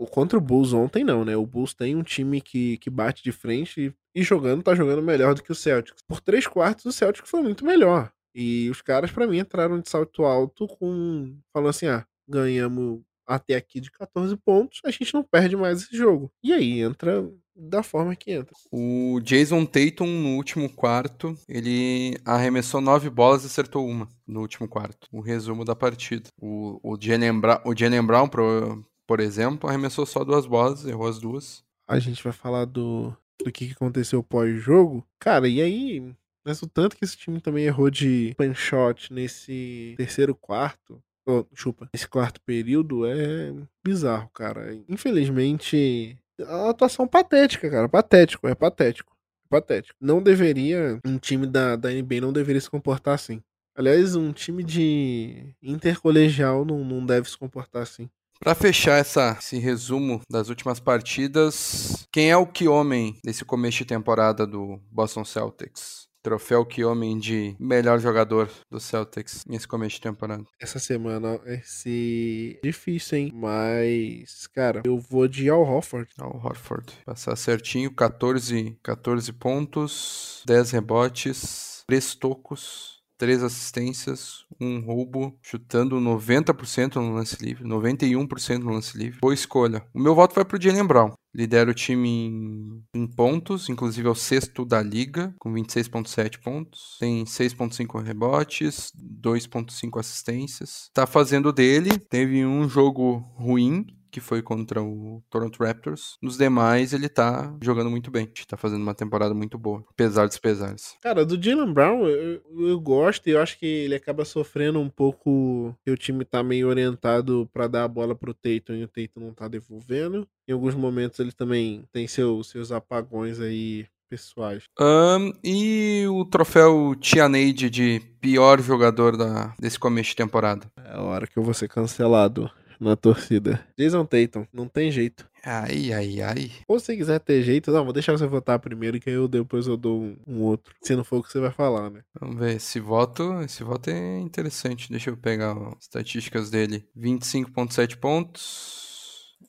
O contra o Bulls ontem não, né? O Bulls tem um time que, que bate de frente e, e jogando, tá jogando melhor do que o Celtics. Por três quartos, o Celtics foi muito melhor. E os caras, para mim, entraram de salto alto com. falando assim: ah, ganhamos até aqui de 14 pontos, a gente não perde mais esse jogo. E aí entra da forma que entra. O Jason Tatum, no último quarto, ele arremessou nove bolas e acertou uma no último quarto. O resumo da partida. O, o Jalen Brown, o Jalen Brown pro, por exemplo, arremessou só duas bolas, errou as duas. A gente vai falar do, do que aconteceu pós-jogo. Cara, e aí, mas o tanto que esse time também errou de pan shot nesse terceiro quarto, oh, chupa, nesse quarto período é bizarro, cara. Infelizmente, a atuação patética, cara, patético, é patético. Patético. Não deveria, um time da, da NBA não deveria se comportar assim. Aliás, um time de intercolegial não, não deve se comportar assim. Para fechar essa, esse resumo das últimas partidas, quem é o que homem desse começo de temporada do Boston Celtics? Troféu que homem de melhor jogador do Celtics nesse começo de temporada. Essa semana esse difícil, hein? Mas, cara, eu vou de Al Horford. Al Horford. Passar certinho, 14, 14 pontos, 10 rebotes, três tocos, três assistências, um roubo, chutando 90% no lance livre, 91% no lance livre. Boa escolha. O meu voto vai pro Jalen Brown. Lidera o time em, em, pontos, inclusive é o sexto da liga, com 26,7 pontos. Tem 6,5 rebotes, 2,5 assistências. Tá fazendo dele. Teve um jogo ruim, que foi contra o Toronto Raptors. Nos demais, ele tá jogando muito bem. Tá fazendo uma temporada muito boa, apesar dos pesares. Cara, do Jalen Brown, eu, eu gosto e eu acho que ele acaba sofrendo um pouco que o time tá meio orientado para dar a bola pro Tatum e o Tatum não tá devolvendo. Em alguns momentos ele também tem seu, seus apagões aí pessoais. Um, e o troféu Tianeide de pior jogador da, desse começo de temporada? É a hora que eu vou ser cancelado na torcida. Jason Tatum, não tem jeito. Ai, ai, ai. Ou se quiser ter jeito, não, vou deixar você votar primeiro, que aí eu depois eu dou um, um, outro. Se não for o que você vai falar, né? Vamos ver, esse voto, esse voto é interessante. Deixa eu pegar as estatísticas dele. 25.7 pontos.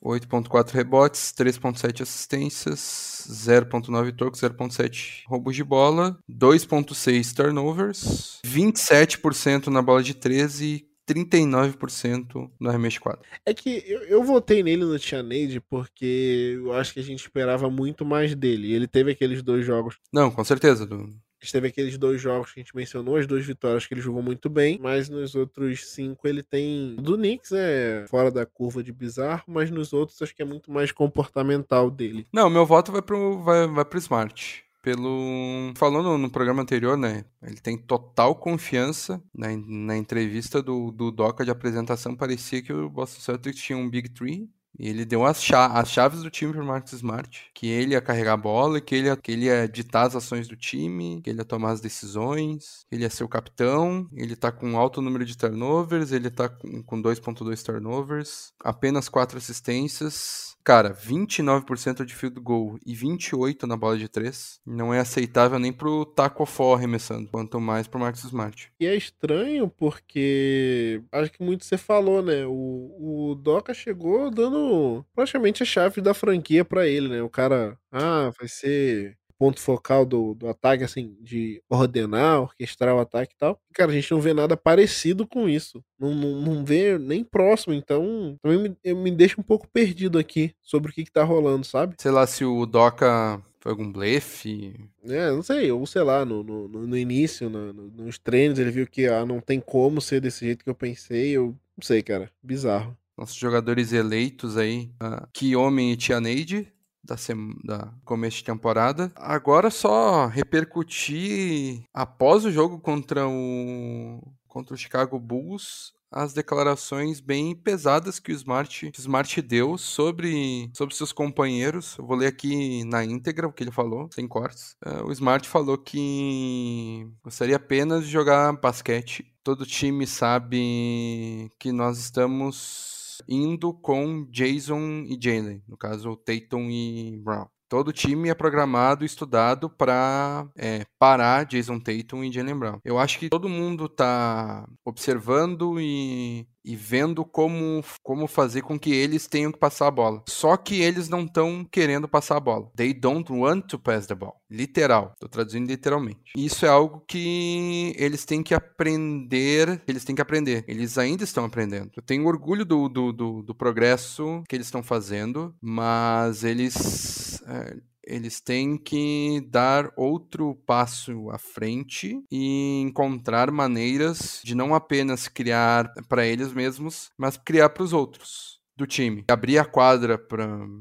8.4 rebotes, 3.7 assistências, 0.9 trocos, 0.7 roubos de bola, 2.6 turnovers, 27% na bola de 13 39% no arremesso quadro. É que eu, eu votei nele no Tianade porque eu acho que a gente esperava muito mais dele. Ele teve aqueles dois jogos. Não, com certeza. Do... Teve aqueles dois jogos que a gente mencionou, as duas vitórias que ele jogou muito bem, mas nos outros cinco ele tem. Do Knicks é fora da curva de bizarro, mas nos outros acho que é muito mais comportamental dele. Não, meu voto vai pro, vai, vai pro Smart pelo. Falando no programa anterior, né? Ele tem total confiança. Na, na entrevista do, do Doca de apresentação, parecia que o Boston Celtics tinha um Big Three. E ele deu as, as chaves do time pro Marcus Smart. Que ele ia carregar a bola, que ele, ia, que ele ia ditar as ações do time, que ele ia tomar as decisões, ele ia ser o capitão. Ele tá com um alto número de turnovers, ele tá com, com 2.2 turnovers, apenas 4 assistências Cara, 29% de field goal e 28% na bola de 3 não é aceitável nem pro Taco Fall arremessando, quanto mais pro Marcus Smart. E é estranho porque acho que muito você falou, né? O, o Doca chegou dando praticamente a chave da franquia para ele, né? O cara, ah, vai ser ponto focal do, do ataque, assim, de ordenar, orquestrar o ataque e tal. Cara, a gente não vê nada parecido com isso. Não, não, não vê nem próximo, então também me, eu me deixa um pouco perdido aqui sobre o que, que tá rolando, sabe? Sei lá se o Doca foi algum blefe. É, não sei, ou sei lá, no, no, no início, no, nos treinos, ele viu que ah, não tem como ser desse jeito que eu pensei, eu não sei, cara, bizarro. Nossos jogadores eleitos aí, uh, Kiyomi e Tianeide, da, da começo de temporada. Agora só repercutir após o jogo contra o contra o Chicago Bulls as declarações bem pesadas que o Smart, Smart deu sobre, sobre seus companheiros. Eu vou ler aqui na íntegra o que ele falou, sem cortes. Uh, o Smart falou que gostaria apenas de jogar basquete. Todo time sabe que nós estamos indo com Jason e Jalen, no caso Tatum e Brown. Todo time é programado, estudado para é, parar Jason Tatum e Jalen Brown. Eu acho que todo mundo está observando e e vendo como, como fazer com que eles tenham que passar a bola. Só que eles não estão querendo passar a bola. They don't want to pass the ball. Literal. Estou traduzindo literalmente. Isso é algo que eles têm que aprender. Eles têm que aprender. Eles ainda estão aprendendo. Eu tenho orgulho do, do, do, do progresso que eles estão fazendo, mas eles. É, eles têm que dar outro passo à frente e encontrar maneiras de não apenas criar para eles mesmos, mas criar para os outros do time. Abrir a quadra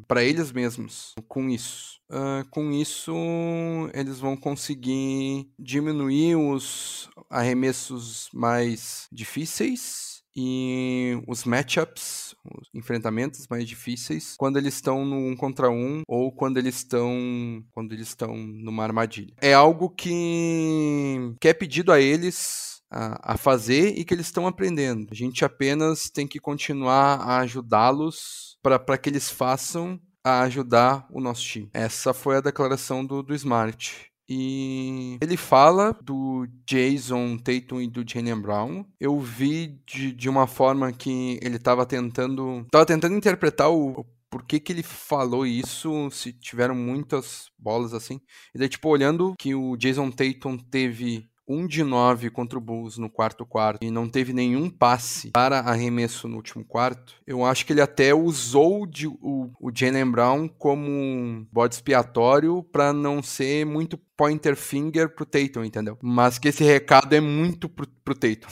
para eles mesmos com isso. Uh, com isso, eles vão conseguir diminuir os arremessos mais difíceis e os matchups, os enfrentamentos mais difíceis, quando eles estão no um contra um ou quando eles estão quando eles estão numa armadilha. É algo que, que é pedido a eles a, a fazer e que eles estão aprendendo. A gente apenas tem que continuar a ajudá-los para que eles façam a ajudar o nosso time. Essa foi a declaração do, do Smart. E ele fala do Jason Tatum e do Jalen Brown. Eu vi de, de uma forma que ele estava tentando. Tava tentando interpretar o, o por que, que ele falou isso, se tiveram muitas bolas assim. E daí, tipo, olhando que o Jason Tatum teve 1 de 9 contra o Bulls no quarto quarto e não teve nenhum passe para arremesso no último quarto, eu acho que ele até usou de, o, o Jalen Brown como um bode expiatório para não ser muito pointer finger pro Tatum, entendeu? Mas que esse recado é muito pro, pro Tatum.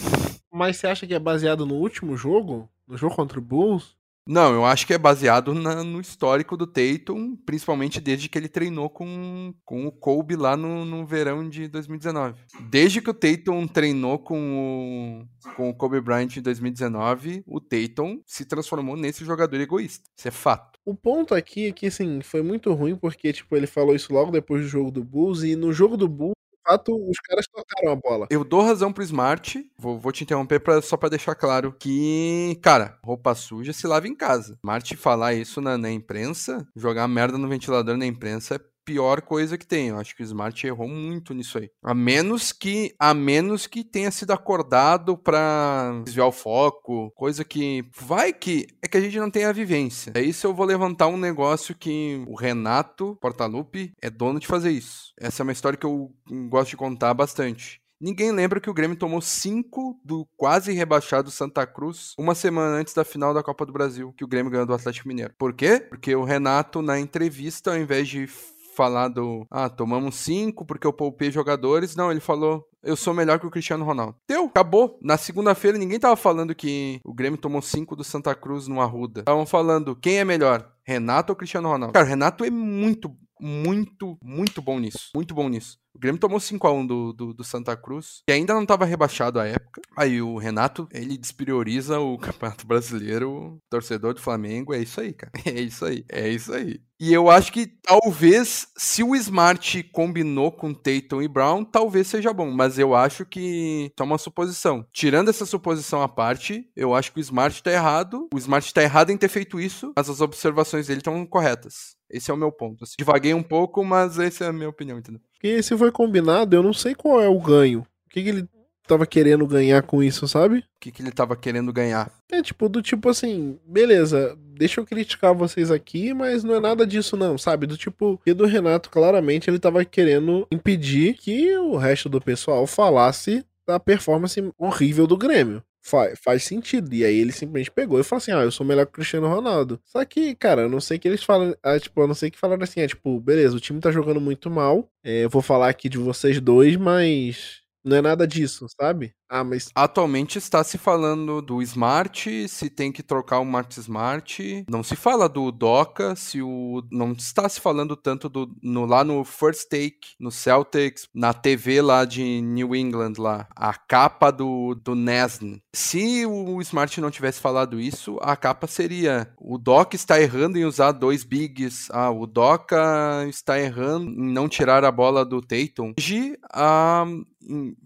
Mas você acha que é baseado no último jogo? No jogo contra o Bulls? Não, eu acho que é baseado na, no histórico do Tatum, principalmente desde que ele treinou com, com o Kobe lá no, no verão de 2019. Desde que o Tatum treinou com o, com o Kobe Bryant em 2019, o Tatum se transformou nesse jogador egoísta. Isso é fato. O ponto aqui é que, assim, foi muito ruim porque, tipo, ele falou isso logo depois do jogo do Bulls e no jogo do Bulls fato, os caras tocaram a bola. Eu dou razão pro Smart, vou, vou te interromper pra, só para deixar claro que, cara, roupa suja se lava em casa. Smart falar isso na, na imprensa, jogar merda no ventilador na imprensa é pior coisa que tem. Eu acho que o Smart errou muito nisso aí. A menos que a menos que tenha sido acordado para desviar o foco, coisa que vai que é que a gente não tem a vivência. É isso eu vou levantar um negócio que o Renato Portaluppi é dono de fazer isso. Essa é uma história que eu gosto de contar bastante. Ninguém lembra que o Grêmio tomou 5 do quase rebaixado Santa Cruz uma semana antes da final da Copa do Brasil, que o Grêmio ganhou do Atlético Mineiro. Por quê? Porque o Renato, na entrevista, ao invés de falar do. Ah, tomamos cinco porque eu poupei jogadores. Não, ele falou. Eu sou melhor que o Cristiano Ronaldo. Deu, acabou. Na segunda-feira ninguém tava falando que o Grêmio tomou cinco do Santa Cruz no Arruda. Estavam falando quem é melhor, Renato ou Cristiano Ronaldo. Cara, o Renato é muito, muito, muito bom nisso. Muito bom nisso. O Grêmio tomou 5x1 do, do, do, Santa Cruz, que ainda não estava rebaixado à época. Aí o Renato, ele desprioriza o Campeonato Brasileiro, torcedor do Flamengo. É isso aí, cara. É isso aí. É isso aí. E eu acho que talvez, se o Smart combinou com Tatum e Brown, talvez seja bom. Mas eu acho que é uma suposição. Tirando essa suposição à parte, eu acho que o Smart tá errado. O Smart tá errado em ter feito isso, mas as observações dele estão corretas. Esse é o meu ponto. Assim, divaguei um pouco, mas essa é a minha opinião, entendeu? Porque se foi combinado, eu não sei qual é o ganho. O que, que ele tava querendo ganhar com isso, sabe? O que, que ele tava querendo ganhar? É tipo, do tipo assim, beleza, deixa eu criticar vocês aqui, mas não é nada disso não, sabe? Do tipo, e do Renato, claramente, ele tava querendo impedir que o resto do pessoal falasse da performance horrível do Grêmio. Faz, faz sentido. E aí ele simplesmente pegou e falou assim: Ah, eu sou melhor que o Cristiano Ronaldo. Só que, cara, eu não sei que eles falam. Ah, tipo, eu não sei que falaram assim, é tipo, beleza, o time tá jogando muito mal. É, eu vou falar aqui de vocês dois, mas não é nada disso, sabe? Ah, mas. Atualmente está se falando do Smart, se tem que trocar o Mart Smart. Não se fala do Doca, se o. Não está se falando tanto do. No, lá no First Take, no Celtics, na TV lá de New England, lá. A capa do, do Nesn. Se o Smart não tivesse falado isso, a capa seria: o Doc está errando em usar dois bigs. Ah, o Doca está errando em não tirar a bola do Tatum. Hoje, ah,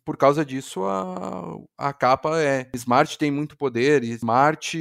por causa disso, a a, capa é Smart tem muito poder, e Smart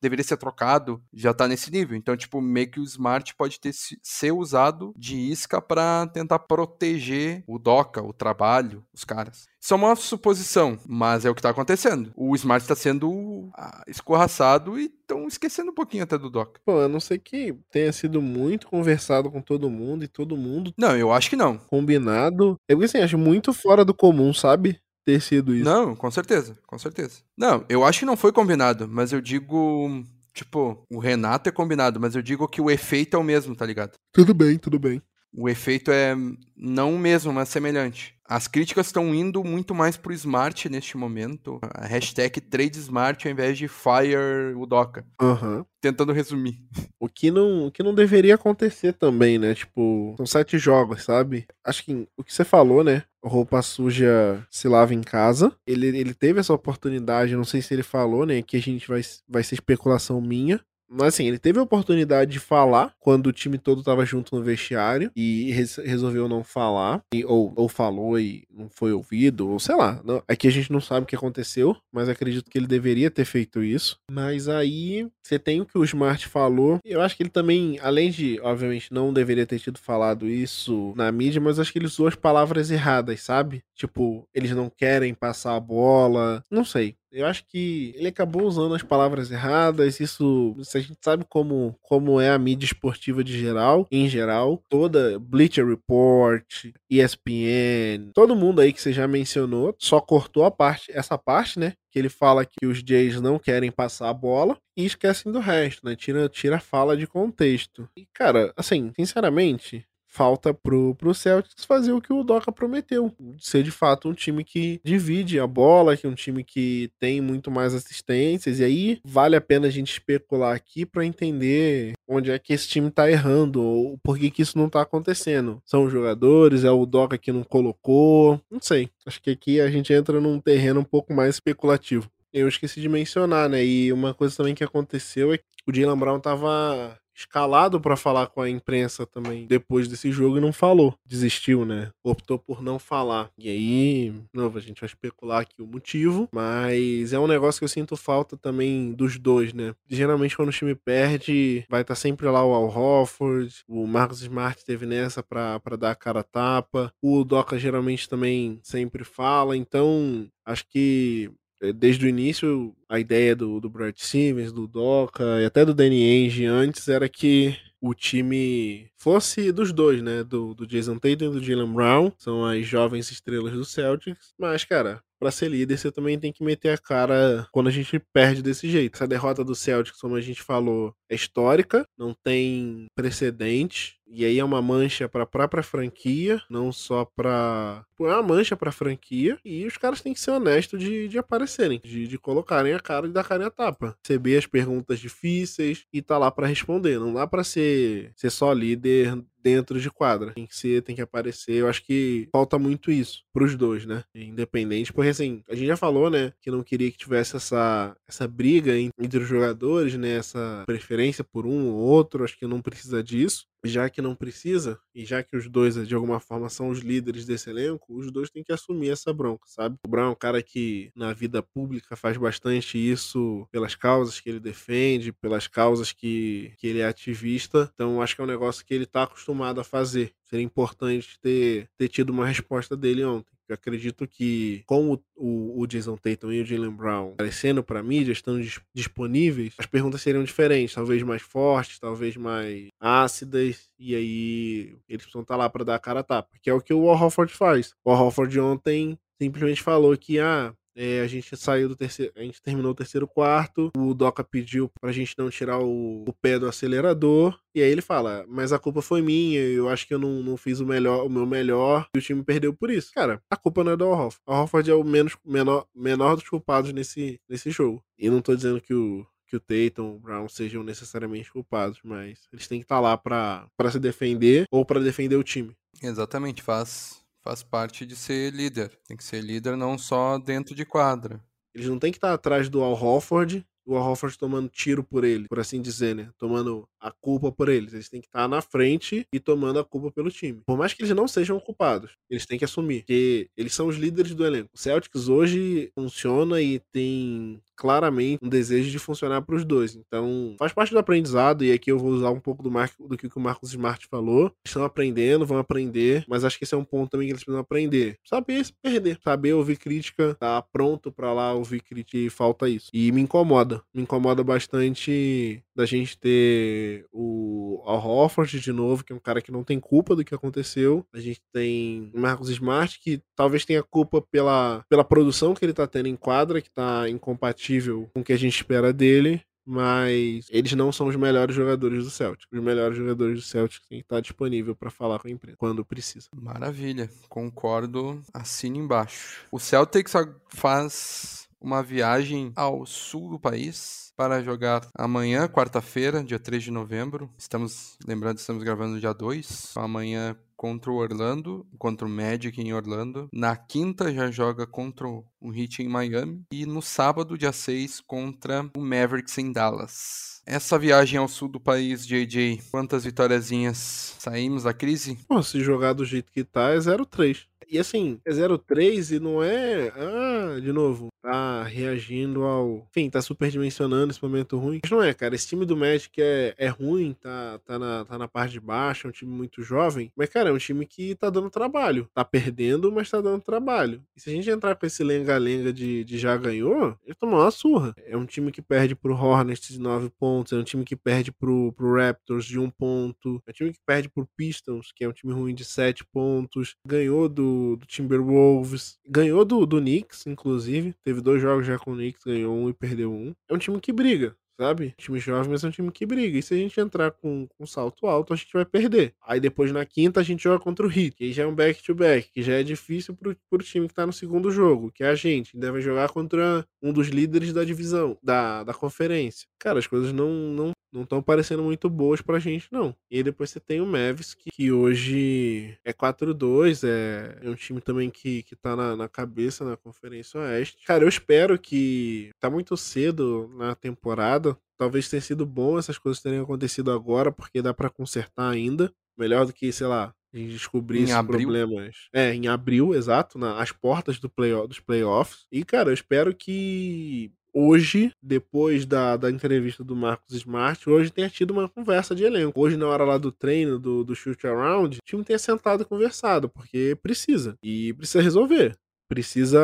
deveria ser trocado, já tá nesse nível. Então, tipo, meio que o Smart pode ter ser usado de isca para tentar proteger o Doca, o trabalho, os caras. Isso é uma suposição, mas é o que tá acontecendo. O Smart tá sendo ah, escorraçado e estão esquecendo um pouquinho até do Doc. Pô, a não ser que tenha sido muito conversado com todo mundo e todo mundo. Não, eu acho que não. Combinado. Eu assim, acho muito fora do comum, sabe? Ter sido isso. Não, com certeza, com certeza. Não, eu acho que não foi combinado, mas eu digo. Tipo, o Renato é combinado, mas eu digo que o efeito é o mesmo, tá ligado? Tudo bem, tudo bem. O efeito é não o mesmo, mas semelhante. As críticas estão indo muito mais pro Smart neste momento. A hashtag Trade Smart ao invés de Fire o Doca. Uhum. Tentando resumir. O que, não, o que não deveria acontecer também, né? Tipo, são sete jogos, sabe? Acho que o que você falou, né? Roupa suja se lava em casa. Ele, ele teve essa oportunidade, não sei se ele falou, né? Que a gente vai, vai ser especulação minha. Mas assim, ele teve a oportunidade de falar quando o time todo tava junto no vestiário e res resolveu não falar, e, ou, ou falou e não foi ouvido, ou sei lá. Não, aqui a gente não sabe o que aconteceu, mas acredito que ele deveria ter feito isso. Mas aí você tem o que o Smart falou. Eu acho que ele também, além de, obviamente, não deveria ter tido falado isso na mídia, mas acho que ele usou as palavras erradas, sabe? Tipo, eles não querem passar a bola. Não sei. Eu acho que ele acabou usando as palavras erradas. Isso, a gente sabe como, como é a mídia esportiva de geral, em geral. Toda Bleacher Report, ESPN, todo mundo aí que você já mencionou, só cortou a parte, essa parte, né? Que ele fala que os Jays não querem passar a bola e esquecem do resto, né? Tira, tira a fala de contexto. E, cara, assim, sinceramente, falta pro, pro Celtics fazer o que o Doca prometeu. Ser de fato um time que divide a bola, que é um time que tem muito mais assistências. E aí vale a pena a gente especular aqui para entender onde é que esse time tá errando ou por que, que isso não tá acontecendo. São os jogadores, é o Doca que não colocou. Não sei. Acho que aqui a gente entra num terreno um pouco mais especulativo. Eu esqueci de mencionar, né? E uma coisa também que aconteceu é que o Jalen Brown tava escalado para falar com a imprensa também depois desse jogo e não falou. Desistiu, né? Optou por não falar. E aí, novo, a gente vai especular aqui o motivo, mas é um negócio que eu sinto falta também dos dois, né? Geralmente quando o time perde, vai estar tá sempre lá o Al Hofford, o Marcos Smart teve nessa para dar a cara a tapa, o Doca geralmente também sempre fala, então acho que desde o início, a ideia do, do Brad Simmons, do Doca e até do Danny Ainge antes era que o time fosse dos dois, né? Do, do Jason Tatum e do Jalen Brown. São as jovens estrelas do Celtics. Mas, cara, para ser líder, você também tem que meter a cara quando a gente perde desse jeito. Essa derrota do Celtics, como a gente falou, é histórica, não tem precedente. E aí é uma mancha para a própria franquia, não só para é uma mancha para a franquia. E os caras têm que ser honestos de, de aparecerem, de, de colocarem a cara e dar cara a tapa. Receber as perguntas difíceis e tá lá para responder. Não dá para ser, ser só líder dentro de quadra. Tem que ser, tem que aparecer. Eu acho que falta muito isso pros dois, né? Independente. Porque assim, a gente já falou, né? Que não queria que tivesse essa, essa briga entre os jogadores, né? Essa preferência por um ou outro. Acho que não precisa disso. Já que não precisa, e já que os dois, de alguma forma, são os líderes desse elenco, os dois têm que assumir essa bronca, sabe? O Brown é um cara que, na vida pública, faz bastante isso pelas causas que ele defende, pelas causas que, que ele é ativista. Então, acho que é um negócio que ele tá acostumado a fazer. Seria importante ter, ter tido uma resposta dele ontem. Eu acredito que, com o, o, o Jason Tatum e o Jalen Brown aparecendo para mídia, estando dis disponíveis, as perguntas seriam diferentes, talvez mais fortes, talvez mais ácidas, e aí eles precisam estar tá lá para dar a cara a tapa, que é o que o Al faz. O Al ontem simplesmente falou que, ah, é, a gente saiu do terceiro. A gente terminou o terceiro quarto. O Doca pediu pra gente não tirar o, o, pé do acelerador. E aí ele fala: Mas a culpa foi minha. Eu acho que eu não, não fiz o melhor, o meu melhor. E o time perdeu por isso. Cara, a culpa não é do Al Horford. O Horford é o menos, menor, menor dos culpados nesse, nesse jogo. E não tô dizendo que o, que o Tatum, o Brown sejam necessariamente culpados, mas eles têm que estar tá lá para se defender ou para defender o time. Exatamente, faz faz parte de ser líder. Tem que ser líder não só dentro de quadra. Eles não têm que estar atrás do Al Hofford, o Al Hofford tomando tiro por ele, por assim dizer, né? Tomando a culpa por eles. Eles têm que estar na frente e tomando a culpa pelo time. Por mais que eles não sejam culpados, eles têm que assumir que eles são os líderes do elenco. O Celtics hoje funciona e tem claramente um desejo de funcionar para os dois. Então, faz parte do aprendizado, e aqui eu vou usar um pouco do, Mar do que o Marcos Smart falou. Estão aprendendo, vão aprender, mas acho que esse é um ponto também que eles precisam aprender. Saber se perder, saber ouvir crítica, tá pronto para lá ouvir crítica e falta isso. E me incomoda, me incomoda bastante da gente ter o Al Horford de novo, que é um cara que não tem culpa do que aconteceu. A gente tem o Marcos Smart, que talvez tenha culpa pela, pela produção que ele tá tendo em quadra, que tá incompatível com o que a gente espera dele. Mas eles não são os melhores jogadores do Celtic. Os melhores jogadores do Celtic têm que estar disponível para falar com a empresa quando precisa. Maravilha, concordo. Assine embaixo. O Celtics faz uma viagem ao sul do país para jogar amanhã, quarta-feira, dia 3 de novembro. Estamos, lembrando, estamos gravando dia 2. Amanhã contra o Orlando, contra o Magic em Orlando. Na quinta já joga contra o Heat em Miami. E no sábado, dia 6, contra o Mavericks em Dallas. Essa viagem ao sul do país, JJ, quantas vitóriazinhas saímos da crise? Pô, se jogar do jeito que tá, é 0-3. E assim, é 0-3 e não é. Ah, de novo, tá reagindo ao. Enfim, tá superdimensionando esse momento ruim. Mas não é, cara. Esse time do Magic é, é ruim, tá, tá, na, tá na parte de baixo, é um time muito jovem. Mas, cara, é um time que tá dando trabalho. Tá perdendo, mas tá dando trabalho. E se a gente entrar com esse lenga-lenga de, de já ganhou, ele tomou uma surra. É um time que perde pro Hornets de 9 pontos, é um time que perde pro, pro Raptors de 1 ponto, é um time que perde pro Pistons, que é um time ruim de 7 pontos, ganhou do, do Timberwolves, ganhou do, do Knicks, inclusive. Teve dois jogos já com o Knicks, ganhou um e perdeu um. É um time que briga sabe? Time jovem, mas é um time que briga. E se a gente entrar com, com salto alto, a gente vai perder. Aí depois na quinta a gente joga contra o Heat, que já é um back-to-back, -back, que já é difícil pro, pro time que tá no segundo jogo, que é a gente. Vai jogar contra um dos líderes da divisão, da, da conferência. Cara, as coisas não não não estão parecendo muito boas pra gente, não. E aí depois você tem o Mavis, que, que hoje é 4-2, é, é, um time também que, que tá na, na cabeça na Conferência Oeste. Cara, eu espero que tá muito cedo na temporada. Talvez tenha sido bom essas coisas terem acontecido agora, porque dá para consertar ainda. Melhor do que, sei lá, a gente descobrir Em esses abril? problemas. É, em abril, exato, na, às portas do play, dos playoffs. E, cara, eu espero que hoje, depois da, da entrevista do Marcos Smart, hoje tenha tido uma conversa de elenco. Hoje, na hora lá do treino, do, do shoot around, o time tenha sentado e conversado, porque precisa. E precisa resolver. Precisa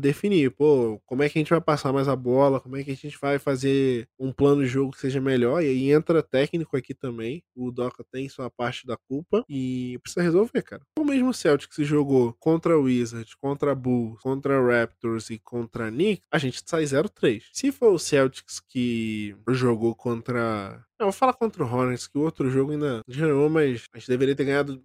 definir, pô, como é que a gente vai passar mais a bola, como é que a gente vai fazer um plano de jogo que seja melhor. E aí entra técnico aqui também. O Doca tem sua parte da culpa e precisa resolver, cara. O mesmo Celtic se jogou contra Wizards, contra Bulls, contra Raptors e contra Knicks, a gente sai 0-3. Se for o Celtics que jogou contra não, vou falar contra o Hornets, que o outro jogo ainda gerou, mas a gente deveria ter ganhado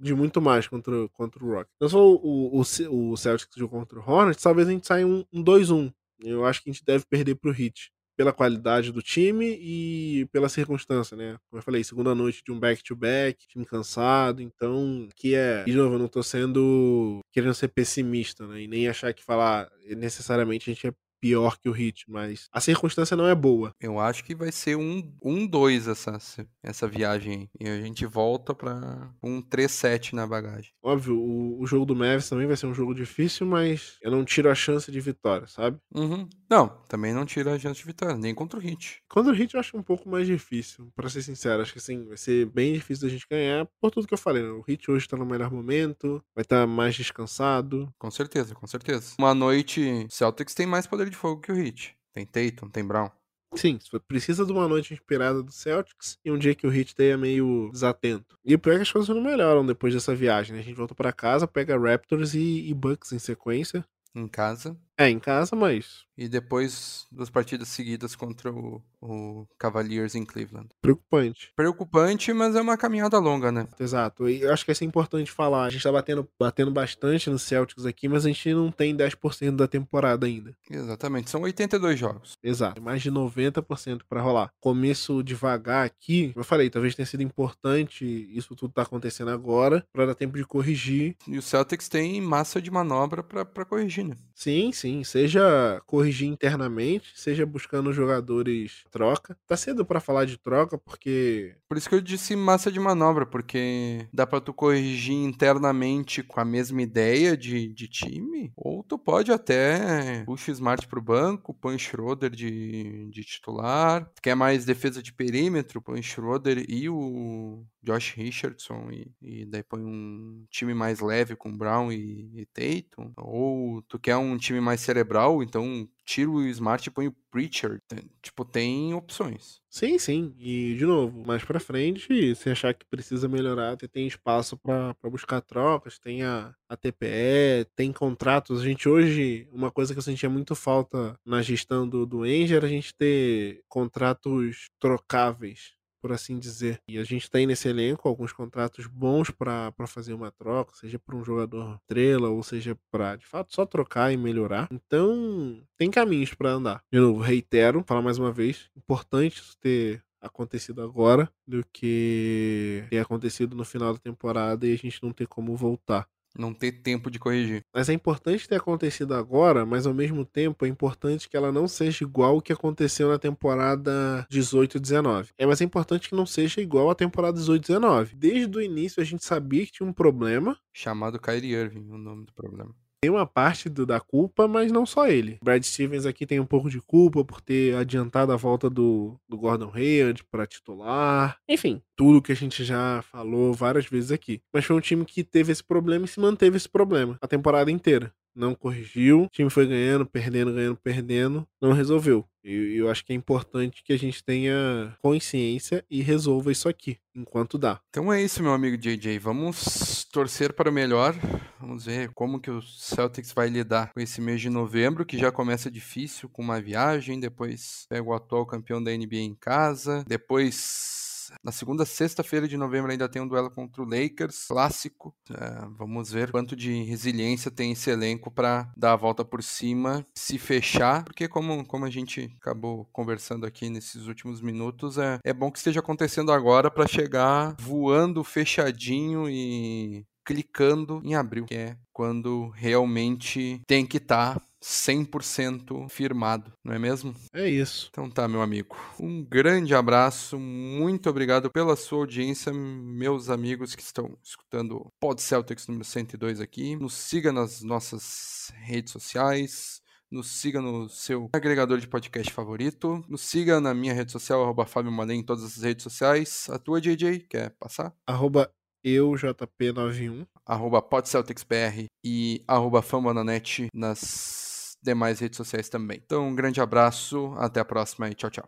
de muito mais contra, contra o Rock. Então, se for o, o, o Celtics jogou contra o Hornets, talvez a gente saia um, um 2-1. Eu acho que a gente deve perder pro Heat. Pela qualidade do time e pela circunstância, né? Como eu falei, segunda noite de um back-to-back, -back, time cansado, então, que é. De novo, eu não tô sendo. querendo ser pessimista, né? E nem achar que falar necessariamente a gente é pior que o Hit, mas a circunstância não é boa. Eu acho que vai ser um 1-2 essa, essa viagem aí. E a gente volta pra um 3-7 na bagagem. Óbvio, o, o, jogo do Mavis também vai ser um jogo difícil, mas eu não tiro a chance de vitória, sabe? Uhum. Não, também não tiro a chance de vitória, nem contra o Hit. Contra o Hit eu acho um pouco mais difícil, para ser sincero. Acho que assim, vai ser bem difícil da gente ganhar por tudo que eu falei. Né? O Hit hoje tá no melhor momento, vai estar tá mais descansado. Com certeza, com certeza. Uma noite, Celtics tem mais poder de fogo que o Heat. Tem Tatum, tem Brown. Sim, precisa de uma noite inspirada do Celtics e um dia que o Heat esteja meio desatento. E o pior é que as coisas não melhoram depois dessa viagem, né? A gente volta para casa, pega Raptors e, e Bucks em sequência. Em casa. É, em casa, mas. E depois das partidas seguidas contra o, o Cavaliers em Cleveland. Preocupante. Preocupante, mas é uma caminhada longa, né? Exato. E eu acho que isso é importante falar. A gente tá batendo, batendo bastante no Celtics aqui, mas a gente não tem 10% da temporada ainda. Exatamente. São 82 jogos. Exato. Mais de 90% para rolar. Começo devagar aqui. Como eu falei, talvez tenha sido importante isso tudo tá acontecendo agora, para dar tempo de corrigir. E o Celtics tem massa de manobra para corrigir, né? Sim, sim sim. Seja corrigir internamente, seja buscando jogadores troca. Tá cedo para falar de troca, porque. Por isso que eu disse massa de manobra, porque dá pra tu corrigir internamente com a mesma ideia de, de time, ou tu pode até puxa o Smart pro banco, põe Schroeder de, de titular. Quer mais defesa de perímetro, põe Schroeder e o Josh Richardson e, e daí põe um time mais leve com Brown e, e Tatum. Ou tu quer um time mais cerebral, então tira o Smart e põe o Preacher. Tipo, tem opções. Sim, sim. E, de novo, mais pra frente, se achar que precisa melhorar, tem espaço para buscar trocas, tem a, a TPE, tem contratos. A gente hoje, uma coisa que eu sentia muito falta na gestão do, do Enge era a gente ter contratos trocáveis por assim dizer. E a gente tem nesse elenco alguns contratos bons para fazer uma troca, seja para um jogador estrela, ou seja para, de fato, só trocar e melhorar. Então, tem caminhos para andar. De novo, reitero, falar mais uma vez, importante ter acontecido agora do que ter acontecido no final da temporada e a gente não ter como voltar não ter tempo de corrigir. Mas é importante ter acontecido agora, mas ao mesmo tempo é importante que ela não seja igual o que aconteceu na temporada 18 e 19. É, mas é importante que não seja igual à temporada 18 e 19. Desde o início a gente sabia que tinha um problema. Chamado Kyrie Irving, o nome do problema. Tem uma parte do, da culpa, mas não só ele. Brad Stevens aqui tem um pouco de culpa por ter adiantado a volta do, do Gordon Hayward para titular. Enfim, tudo que a gente já falou várias vezes aqui. Mas foi um time que teve esse problema e se manteve esse problema a temporada inteira não corrigiu, o time foi ganhando, perdendo, ganhando, perdendo, não resolveu. E eu acho que é importante que a gente tenha consciência e resolva isso aqui, enquanto dá. Então é isso, meu amigo JJ. Vamos torcer para o melhor. Vamos ver como que o Celtics vai lidar com esse mês de novembro, que já começa difícil com uma viagem, depois pega o atual campeão da NBA em casa, depois na segunda sexta-feira de novembro ainda tem um duelo contra o Lakers, clássico. É, vamos ver quanto de resiliência tem esse elenco para dar a volta por cima, se fechar, porque como, como a gente acabou conversando aqui nesses últimos minutos, é, é bom que esteja acontecendo agora para chegar voando fechadinho e clicando em abril, que é quando realmente tem que estar tá 100% firmado, não é mesmo? É isso. Então tá, meu amigo. Um grande abraço, muito obrigado pela sua audiência, meus amigos que estão escutando o Pod Celtics número 102 aqui. Nos siga nas nossas redes sociais. Nos siga no seu agregador de podcast favorito. Nos siga na minha rede social, arroba Fábio Malém, em todas as redes sociais. A tua, JJ, quer passar? Arroba eujp91. Arroba podcelticsbr e arroba fambonanet nas demais redes sociais também. Então, um grande abraço, até a próxima e tchau, tchau.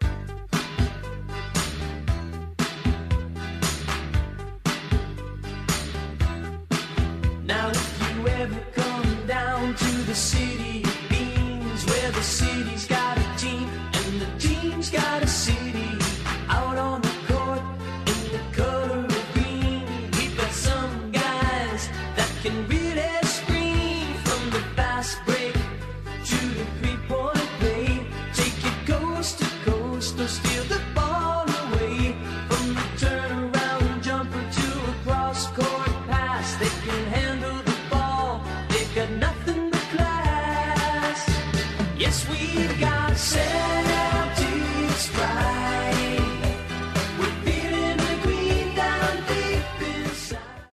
City where the city's got